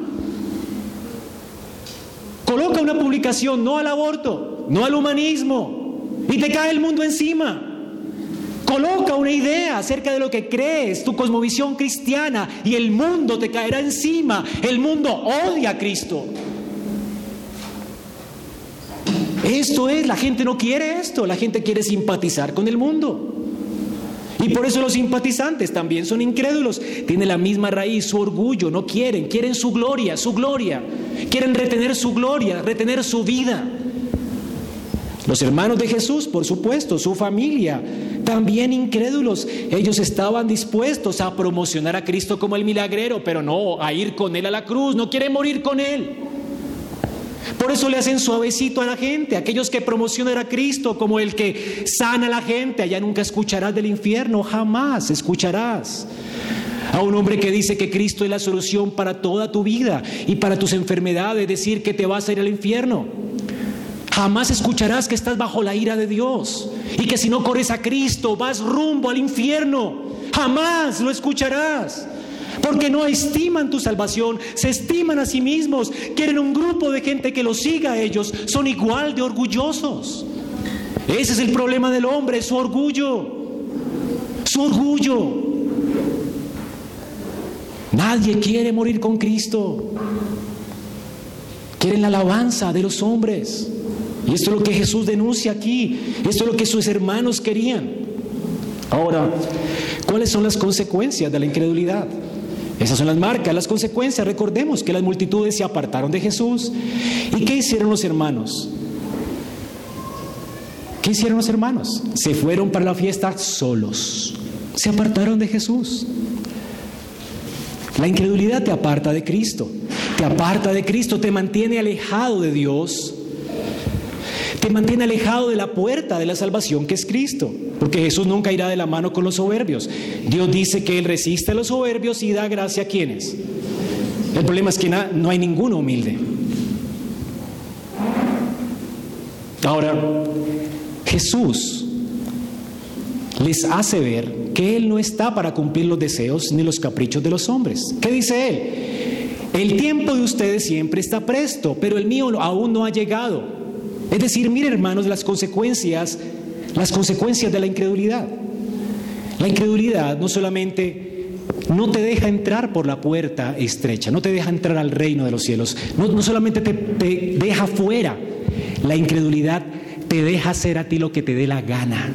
Coloca una publicación no al aborto, no al humanismo, y te cae el mundo encima. Coloca una idea acerca de lo que crees, tu cosmovisión cristiana, y el mundo te caerá encima. El mundo odia a Cristo. Esto es, la gente no quiere esto, la gente quiere simpatizar con el mundo. Y por eso los simpatizantes también son incrédulos. Tienen la misma raíz, su orgullo, no quieren, quieren su gloria, su gloria. Quieren retener su gloria, retener su vida. Los hermanos de Jesús, por supuesto, su familia, también incrédulos. Ellos estaban dispuestos a promocionar a Cristo como el milagrero, pero no a ir con Él a la cruz, no quieren morir con Él. Por eso le hacen suavecito a la gente. Aquellos que promocionan a Cristo como el que sana a la gente, allá nunca escucharás del infierno, jamás escucharás. A un hombre que dice que Cristo es la solución para toda tu vida y para tus enfermedades, decir que te vas a ir al infierno. Jamás escucharás que estás bajo la ira de Dios y que si no corres a Cristo vas rumbo al infierno. Jamás lo escucharás. Porque no estiman tu salvación, se estiman a sí mismos, quieren un grupo de gente que los siga a ellos, son igual de orgullosos. Ese es el problema del hombre, su orgullo, su orgullo. Nadie quiere morir con Cristo. Quieren la alabanza de los hombres. Y esto es lo que Jesús denuncia aquí. Esto es lo que sus hermanos querían. Ahora, ¿cuáles son las consecuencias de la incredulidad? Esas son las marcas, las consecuencias. Recordemos que las multitudes se apartaron de Jesús. ¿Y qué hicieron los hermanos? ¿Qué hicieron los hermanos? Se fueron para la fiesta solos. Se apartaron de Jesús. La incredulidad te aparta de Cristo. Te aparta de Cristo, te mantiene alejado de Dios te mantiene alejado de la puerta de la salvación que es Cristo. Porque Jesús nunca irá de la mano con los soberbios. Dios dice que Él resiste a los soberbios y da gracia a quienes. El problema es que no hay ninguno humilde. Ahora, Jesús les hace ver que Él no está para cumplir los deseos ni los caprichos de los hombres. ¿Qué dice Él? el tiempo de ustedes siempre está presto, pero el mío aún no ha llegado. Es decir, miren hermanos las consecuencias, las consecuencias de la incredulidad. La incredulidad no solamente no te deja entrar por la puerta estrecha, no te deja entrar al reino de los cielos, no, no solamente te, te deja fuera, la incredulidad te deja hacer a ti lo que te dé la gana.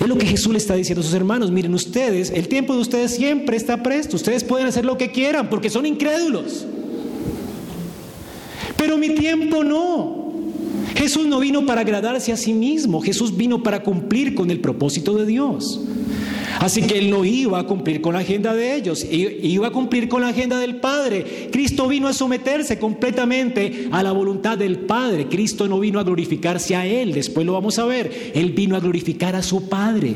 Es lo que Jesús le está diciendo a sus hermanos. Miren ustedes, el tiempo de ustedes siempre está presto. Ustedes pueden hacer lo que quieran porque son incrédulos. Pero mi tiempo no. Jesús no vino para agradarse a sí mismo. Jesús vino para cumplir con el propósito de Dios. Así que él no iba a cumplir con la agenda de ellos, iba a cumplir con la agenda del Padre. Cristo vino a someterse completamente a la voluntad del Padre. Cristo no vino a glorificarse a él, después lo vamos a ver. Él vino a glorificar a su Padre.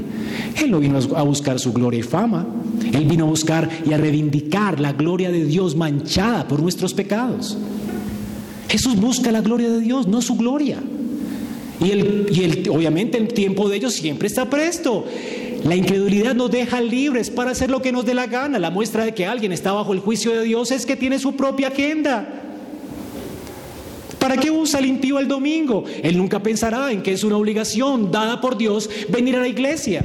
Él no vino a buscar su gloria y fama. Él vino a buscar y a reivindicar la gloria de Dios manchada por nuestros pecados. Jesús busca la gloria de Dios, no su gloria. Y, el, y el, obviamente el tiempo de ellos siempre está presto. La incredulidad nos deja libres para hacer lo que nos dé la gana. La muestra de que alguien está bajo el juicio de Dios es que tiene su propia agenda. ¿Para qué usa el impío el domingo? Él nunca pensará en que es una obligación dada por Dios venir a la iglesia.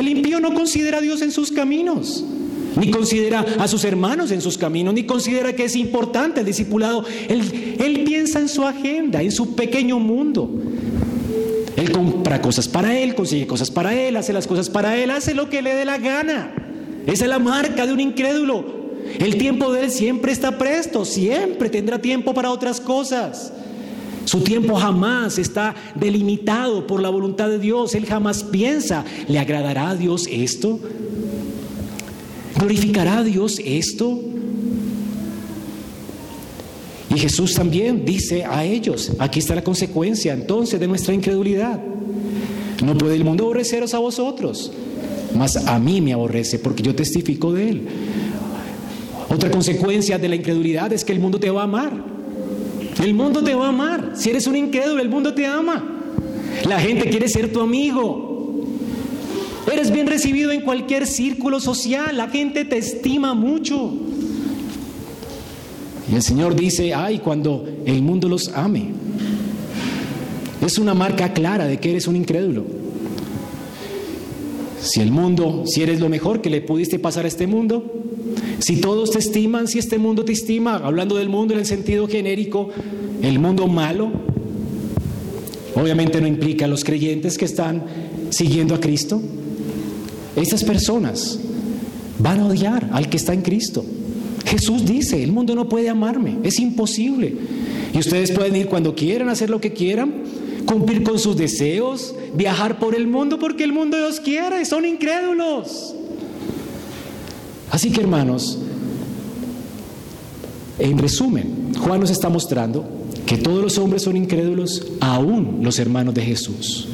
El impío no considera a Dios en sus caminos, ni considera a sus hermanos en sus caminos, ni considera que es importante el discipulado. Él, él piensa en su agenda, en su pequeño mundo. Él compra cosas para él, consigue cosas para él, hace las cosas para él, hace lo que le dé la gana. Esa es la marca de un incrédulo. El tiempo de él siempre está presto, siempre tendrá tiempo para otras cosas. Su tiempo jamás está delimitado por la voluntad de Dios. Él jamás piensa, ¿le agradará a Dios esto? ¿Glorificará a Dios esto? Y Jesús también dice a ellos, aquí está la consecuencia entonces de nuestra incredulidad. No puede el mundo aborreceros a vosotros, mas a mí me aborrece porque yo testifico de él. Otra consecuencia de la incredulidad es que el mundo te va a amar. El mundo te va a amar. Si eres un incrédulo, el mundo te ama. La gente quiere ser tu amigo. Eres bien recibido en cualquier círculo social. La gente te estima mucho. Y el Señor dice, ay, cuando el mundo los ame. Es una marca clara de que eres un incrédulo. Si el mundo, si eres lo mejor que le pudiste pasar a este mundo, si todos te estiman, si este mundo te estima, hablando del mundo en el sentido genérico, el mundo malo, obviamente no implica a los creyentes que están siguiendo a Cristo. Estas personas van a odiar al que está en Cristo. Jesús dice, el mundo no puede amarme, es imposible. Y ustedes pueden ir cuando quieran, hacer lo que quieran, cumplir con sus deseos, viajar por el mundo porque el mundo los quiere, son incrédulos. Así que hermanos, en resumen, Juan nos está mostrando que todos los hombres son incrédulos, aún los hermanos de Jesús.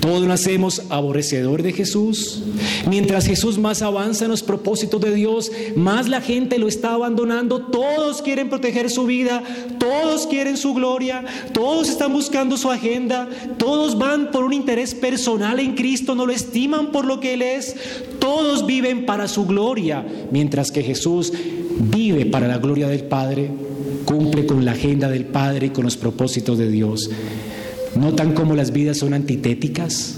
Todos nacemos aborrecedor de Jesús. Mientras Jesús más avanza en los propósitos de Dios, más la gente lo está abandonando. Todos quieren proteger su vida, todos quieren su gloria, todos están buscando su agenda, todos van por un interés personal en Cristo, no lo estiman por lo que Él es. Todos viven para su gloria, mientras que Jesús vive para la gloria del Padre, cumple con la agenda del Padre y con los propósitos de Dios. ¿Notan cómo las vidas son antitéticas?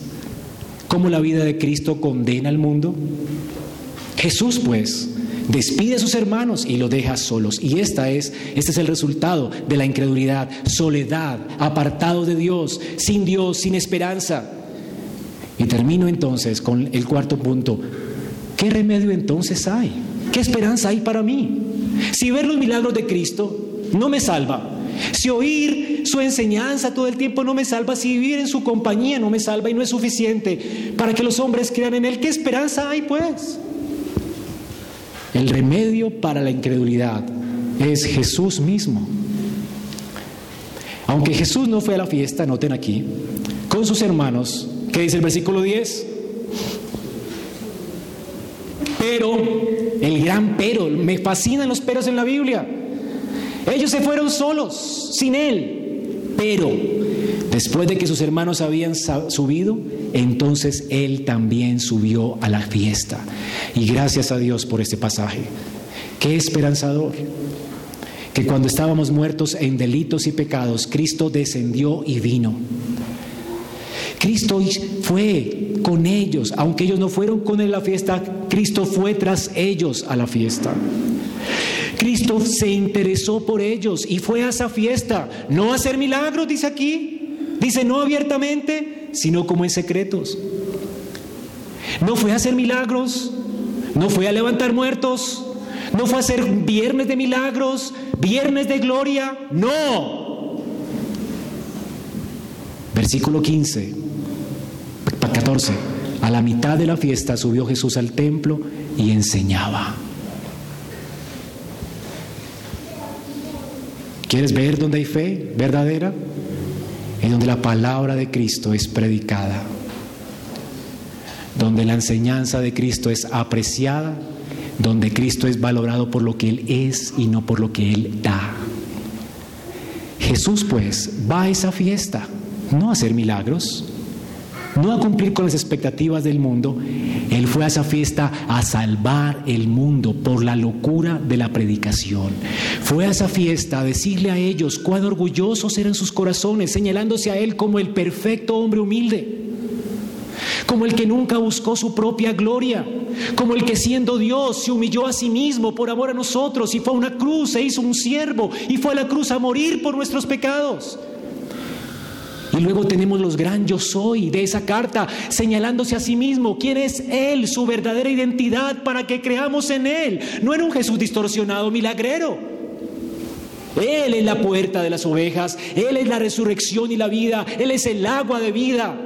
¿Cómo la vida de Cristo condena al mundo? Jesús, pues, despide a sus hermanos y los deja solos. Y esta es, este es el resultado de la incredulidad, soledad, apartado de Dios, sin Dios, sin esperanza. Y termino entonces con el cuarto punto. ¿Qué remedio entonces hay? ¿Qué esperanza hay para mí? Si ver los milagros de Cristo no me salva, si oír su enseñanza todo el tiempo no me salva, si vivir en su compañía no me salva y no es suficiente para que los hombres crean en Él, ¿qué esperanza hay pues? El remedio para la incredulidad es Jesús mismo. Aunque Jesús no fue a la fiesta, noten aquí, con sus hermanos, ¿qué dice el versículo 10? Pero, el gran pero, me fascinan los peros en la Biblia. Ellos se fueron solos, sin Él. Pero después de que sus hermanos habían subido, entonces Él también subió a la fiesta. Y gracias a Dios por este pasaje. Qué esperanzador. Que cuando estábamos muertos en delitos y pecados, Cristo descendió y vino. Cristo fue con ellos, aunque ellos no fueron con él a la fiesta, Cristo fue tras ellos a la fiesta. Cristo se interesó por ellos y fue a esa fiesta, no a hacer milagros, dice aquí, dice no abiertamente, sino como en secretos. No fue a hacer milagros, no fue a levantar muertos, no fue a hacer viernes de milagros, viernes de gloria, no. Versículo 15, 14. A la mitad de la fiesta subió Jesús al templo y enseñaba. ¿Quieres ver dónde hay fe verdadera? En donde la palabra de Cristo es predicada, donde la enseñanza de Cristo es apreciada, donde Cristo es valorado por lo que Él es y no por lo que Él da. Jesús pues va a esa fiesta, no a hacer milagros, no a cumplir con las expectativas del mundo, Él fue a esa fiesta a salvar el mundo por la locura de la predicación. Fue a esa fiesta a decirle a ellos cuán orgullosos eran sus corazones, señalándose a Él como el perfecto hombre humilde, como el que nunca buscó su propia gloria, como el que siendo Dios se humilló a sí mismo por amor a nosotros y fue a una cruz, se hizo un siervo y fue a la cruz a morir por nuestros pecados. Y luego tenemos los gran yo soy de esa carta, señalándose a sí mismo quién es Él, su verdadera identidad, para que creamos en Él. No en un Jesús distorsionado, milagrero. Él es la puerta de las ovejas, Él es la resurrección y la vida, Él es el agua de vida,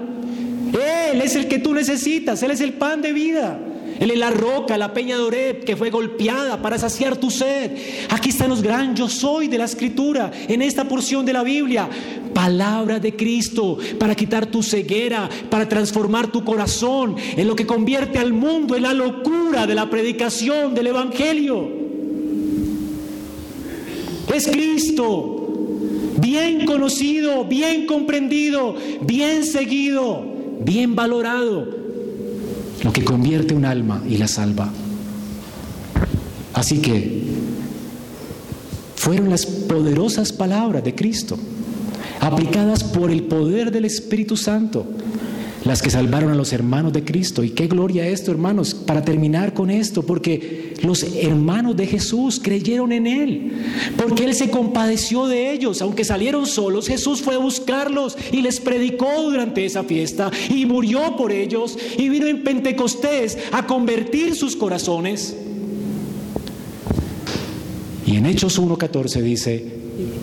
Él es el que tú necesitas, Él es el pan de vida. Él es la roca, la peña de Oreb, que fue golpeada para saciar tu sed. Aquí están los gran yo soy de la escritura, en esta porción de la Biblia. Palabra de Cristo para quitar tu ceguera, para transformar tu corazón en lo que convierte al mundo en la locura de la predicación del Evangelio. Es Cristo, bien conocido, bien comprendido, bien seguido, bien valorado lo que convierte un alma y la salva. Así que fueron las poderosas palabras de Cristo, aplicadas por el poder del Espíritu Santo, las que salvaron a los hermanos de Cristo. Y qué gloria esto, hermanos, para terminar con esto, porque los hermanos de Jesús creyeron en Él, porque Él se compadeció de ellos, aunque salieron solos, Jesús fue a buscarlos y les predicó durante esa fiesta y murió por ellos y vino en Pentecostés a convertir sus corazones. Y en Hechos 1.14 dice,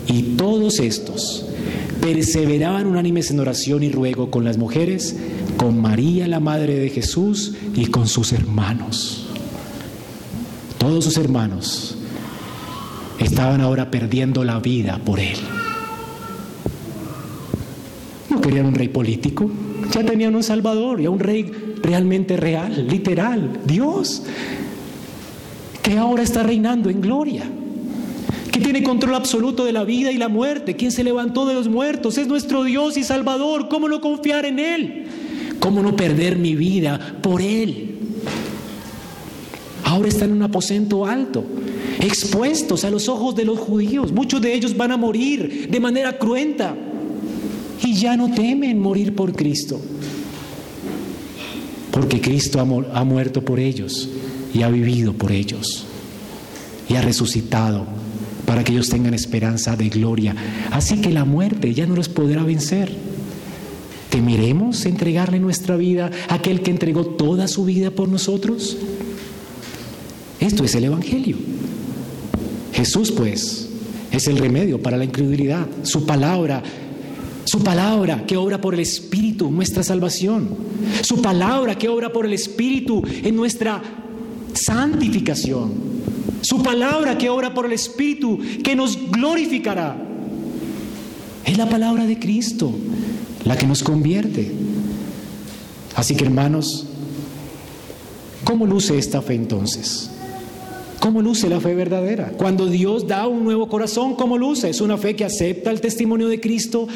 y todos estos perseveraban unánimes en oración y ruego con las mujeres, con María la Madre de Jesús y con sus hermanos. Todos sus hermanos estaban ahora perdiendo la vida por él. No querían un rey político, ya tenían un salvador, ya un rey realmente real, literal, Dios, que ahora está reinando en gloria tiene control absoluto de la vida y la muerte, quien se levantó de los muertos, es nuestro Dios y Salvador. ¿Cómo no confiar en Él? ¿Cómo no perder mi vida por Él? Ahora están en un aposento alto, expuestos a los ojos de los judíos. Muchos de ellos van a morir de manera cruenta y ya no temen morir por Cristo. Porque Cristo ha, muerto por ellos y ha vivido por ellos y ha resucitado para que ellos tengan esperanza de gloria. Así que la muerte ya no los podrá vencer. ¿Temeremos entregarle nuestra vida a aquel que entregó toda su vida por nosotros? Esto es el Evangelio. Jesús, pues, es el remedio para la incredulidad. Su palabra, su palabra que obra por el Espíritu, nuestra salvación. Su palabra que obra por el Espíritu en nuestra santificación. Su palabra que obra por el Espíritu, que nos glorificará. Es la palabra de Cristo la que nos convierte. Así que hermanos, ¿cómo luce esta fe entonces? ¿Cómo luce la fe verdadera? Cuando Dios da un nuevo corazón, ¿cómo luce? Es una fe que acepta el testimonio de Cristo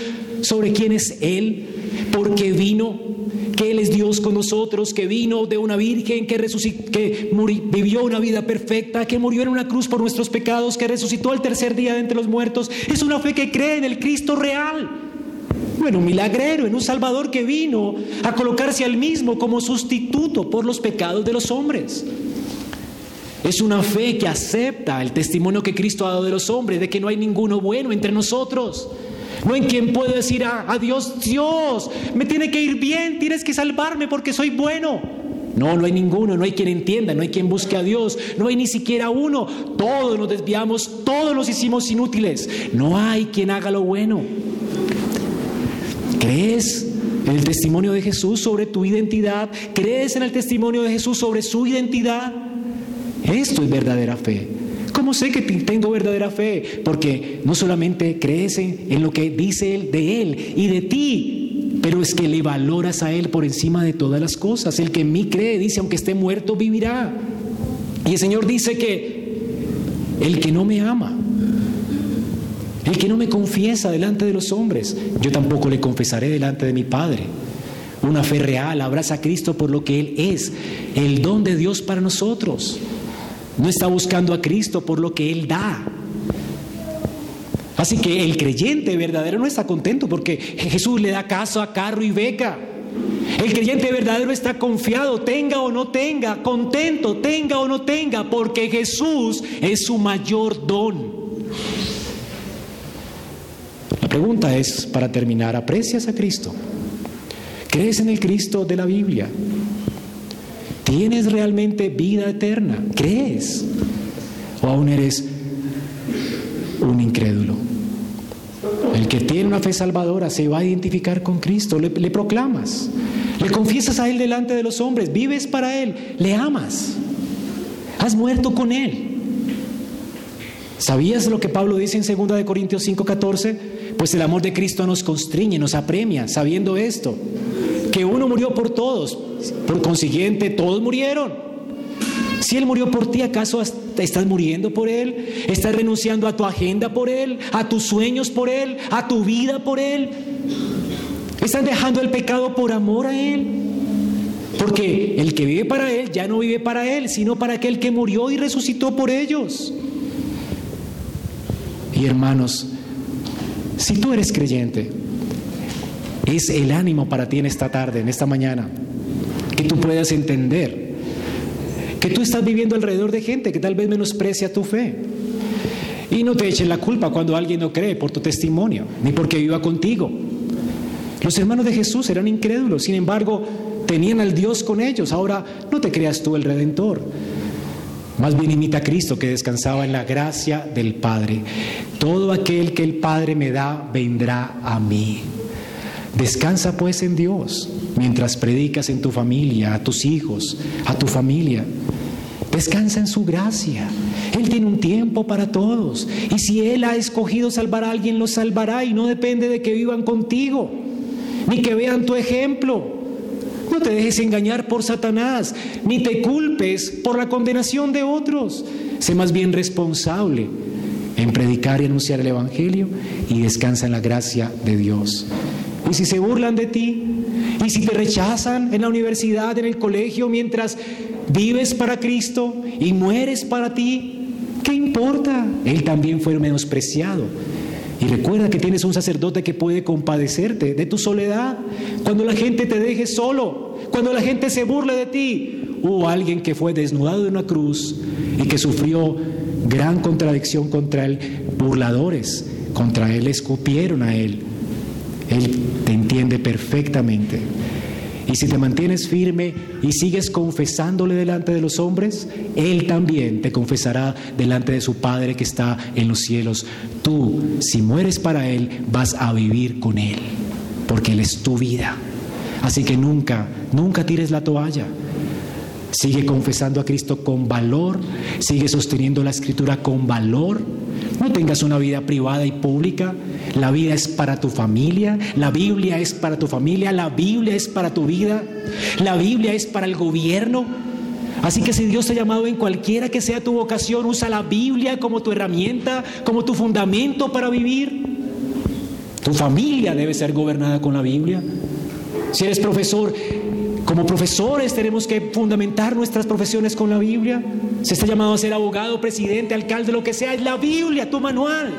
sobre quién es Él, por qué vino, que Él es Dios con nosotros, que vino de una virgen, que, vivió una vida perfecta, que murió en una cruz por nuestros pecados, que resucitó al tercer día de entre los muertos. Es una fe que cree en el Cristo real. Bueno, un milagrero, en un Salvador que vino a colocarse al mismo como sustituto por los pecados de los hombres. Es una fe que acepta el testimonio que Cristo ha dado de los hombres, de que no hay ninguno bueno entre nosotros. No en quien puedo decir a, Dios, Dios, me tiene que ir bien, tienes que salvarme porque soy bueno. No, no hay ninguno, no hay quien entienda, no hay quien busque a Dios, no hay ni siquiera uno. Todos nos desviamos, todos nos hicimos inútiles. No hay quien haga lo bueno. ¿Crees en el testimonio de Jesús sobre tu identidad? ¿Crees en el testimonio de Jesús sobre su identidad? Esto es verdadera fe. ¿Cómo sé que tengo verdadera fe? Porque no solamente crees en lo que dice Él de Él y de ti, pero es que le valoras a Él por encima de todas las cosas. El que en mí cree dice, aunque esté muerto, vivirá. Y el Señor dice que el que no me ama, el que no me confiesa delante de los hombres, yo tampoco le confesaré delante de mi Padre. Una fe real abraza a Cristo por lo que Él es, el don de Dios para nosotros. No está buscando a Cristo por lo que Él da. Así que el creyente verdadero no está contento porque Jesús le da caso a carro y beca. El creyente verdadero está confiado, tenga o no tenga, contento, tenga o no tenga, porque Jesús es su mayor don. La pregunta es, para terminar, ¿aprecias a Cristo? ¿Crees en el Cristo de la Biblia? ¿Tienes realmente vida eterna? ¿Crees? ¿O aún eres un incrédulo? El que tiene una fe salvadora se va a identificar con Cristo, le, proclamas, le confiesas a Él delante de los hombres, vives para Él, le amas, has muerto con Él. ¿Sabías lo que Pablo dice en 2 de Corintios 5:14? Pues el amor de Cristo nos constriñe, nos apremia, sabiendo esto, que uno murió por todos, por consiguiente, todos murieron. Si Él murió por ti, ¿acaso estás muriendo por Él? ¿Estás renunciando a tu agenda por Él? ¿A tus sueños por Él? ¿A tu vida por Él? ¿Estás dejando el pecado por amor a Él? Porque el que vive para Él ya no vive para Él, sino para aquel que murió y resucitó por ellos. Y hermanos, si tú eres creyente, es el ánimo para ti en esta tarde, en esta mañana que tú puedas entender que tú estás viviendo alrededor de gente que tal vez menosprecia tu fe. Y no te echen la culpa cuando alguien no cree por tu testimonio, ni porque viva contigo. Los hermanos de Jesús eran incrédulos, sin embargo, tenían al Dios con ellos. Ahora no te creas tú el redentor. Más bien imita a Cristo que descansaba en la gracia del Padre. Todo aquel que el Padre me da vendrá a mí. Descansa pues en Dios mientras predicas en tu familia, a tus hijos, a tu familia. Descansa en su gracia. Él tiene un tiempo para todos. Y si Él ha escogido salvar a alguien, lo salvará y no depende de que vivan contigo, ni que vean tu ejemplo. No te dejes engañar por Satanás, ni te culpes por la condenación de otros. Sé más bien responsable en predicar y anunciar el Evangelio y descansa en la gracia de Dios. Y si se burlan de ti, y si te rechazan en la universidad, en el colegio, mientras vives para Cristo y mueres para ti, ¿qué importa? Él también fue menospreciado. Y recuerda que tienes un sacerdote que puede compadecerte de tu soledad. Cuando la gente te deje solo, cuando la gente se burle de ti, hubo alguien que fue desnudado de una cruz y que sufrió gran contradicción contra él. Burladores contra él escupieron a él. Él te entiende perfectamente. Y si te mantienes firme y sigues confesándole delante de los hombres, Él también te confesará delante de su Padre que está en los cielos. Tú, si mueres para Él, vas a vivir con Él, porque Él es tu vida. Así que nunca, nunca tires la toalla. Sigue confesando a Cristo con valor, sigue sosteniendo la escritura con valor. No tengas una vida privada y pública. La vida es para tu familia, la Biblia es para tu familia, la Biblia es para tu vida, la Biblia es para el gobierno. Así que si Dios te ha llamado en cualquiera que sea tu vocación, usa la Biblia como tu herramienta, como tu fundamento para vivir. Tu familia debe ser gobernada con la Biblia. Si eres profesor, como profesores tenemos que fundamentar nuestras profesiones con la Biblia. Si está llamado a ser abogado, presidente, alcalde, lo que sea, es la Biblia, tu manual.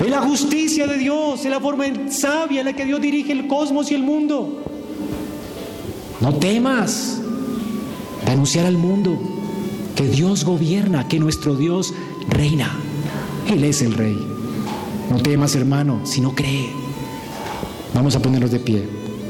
Es la justicia de Dios, es la forma sabia en la que Dios dirige el cosmos y el mundo. No temas de anunciar al mundo que Dios gobierna, que nuestro Dios reina. Él es el rey. No temas, hermano, si no cree. Vamos a ponernos de pie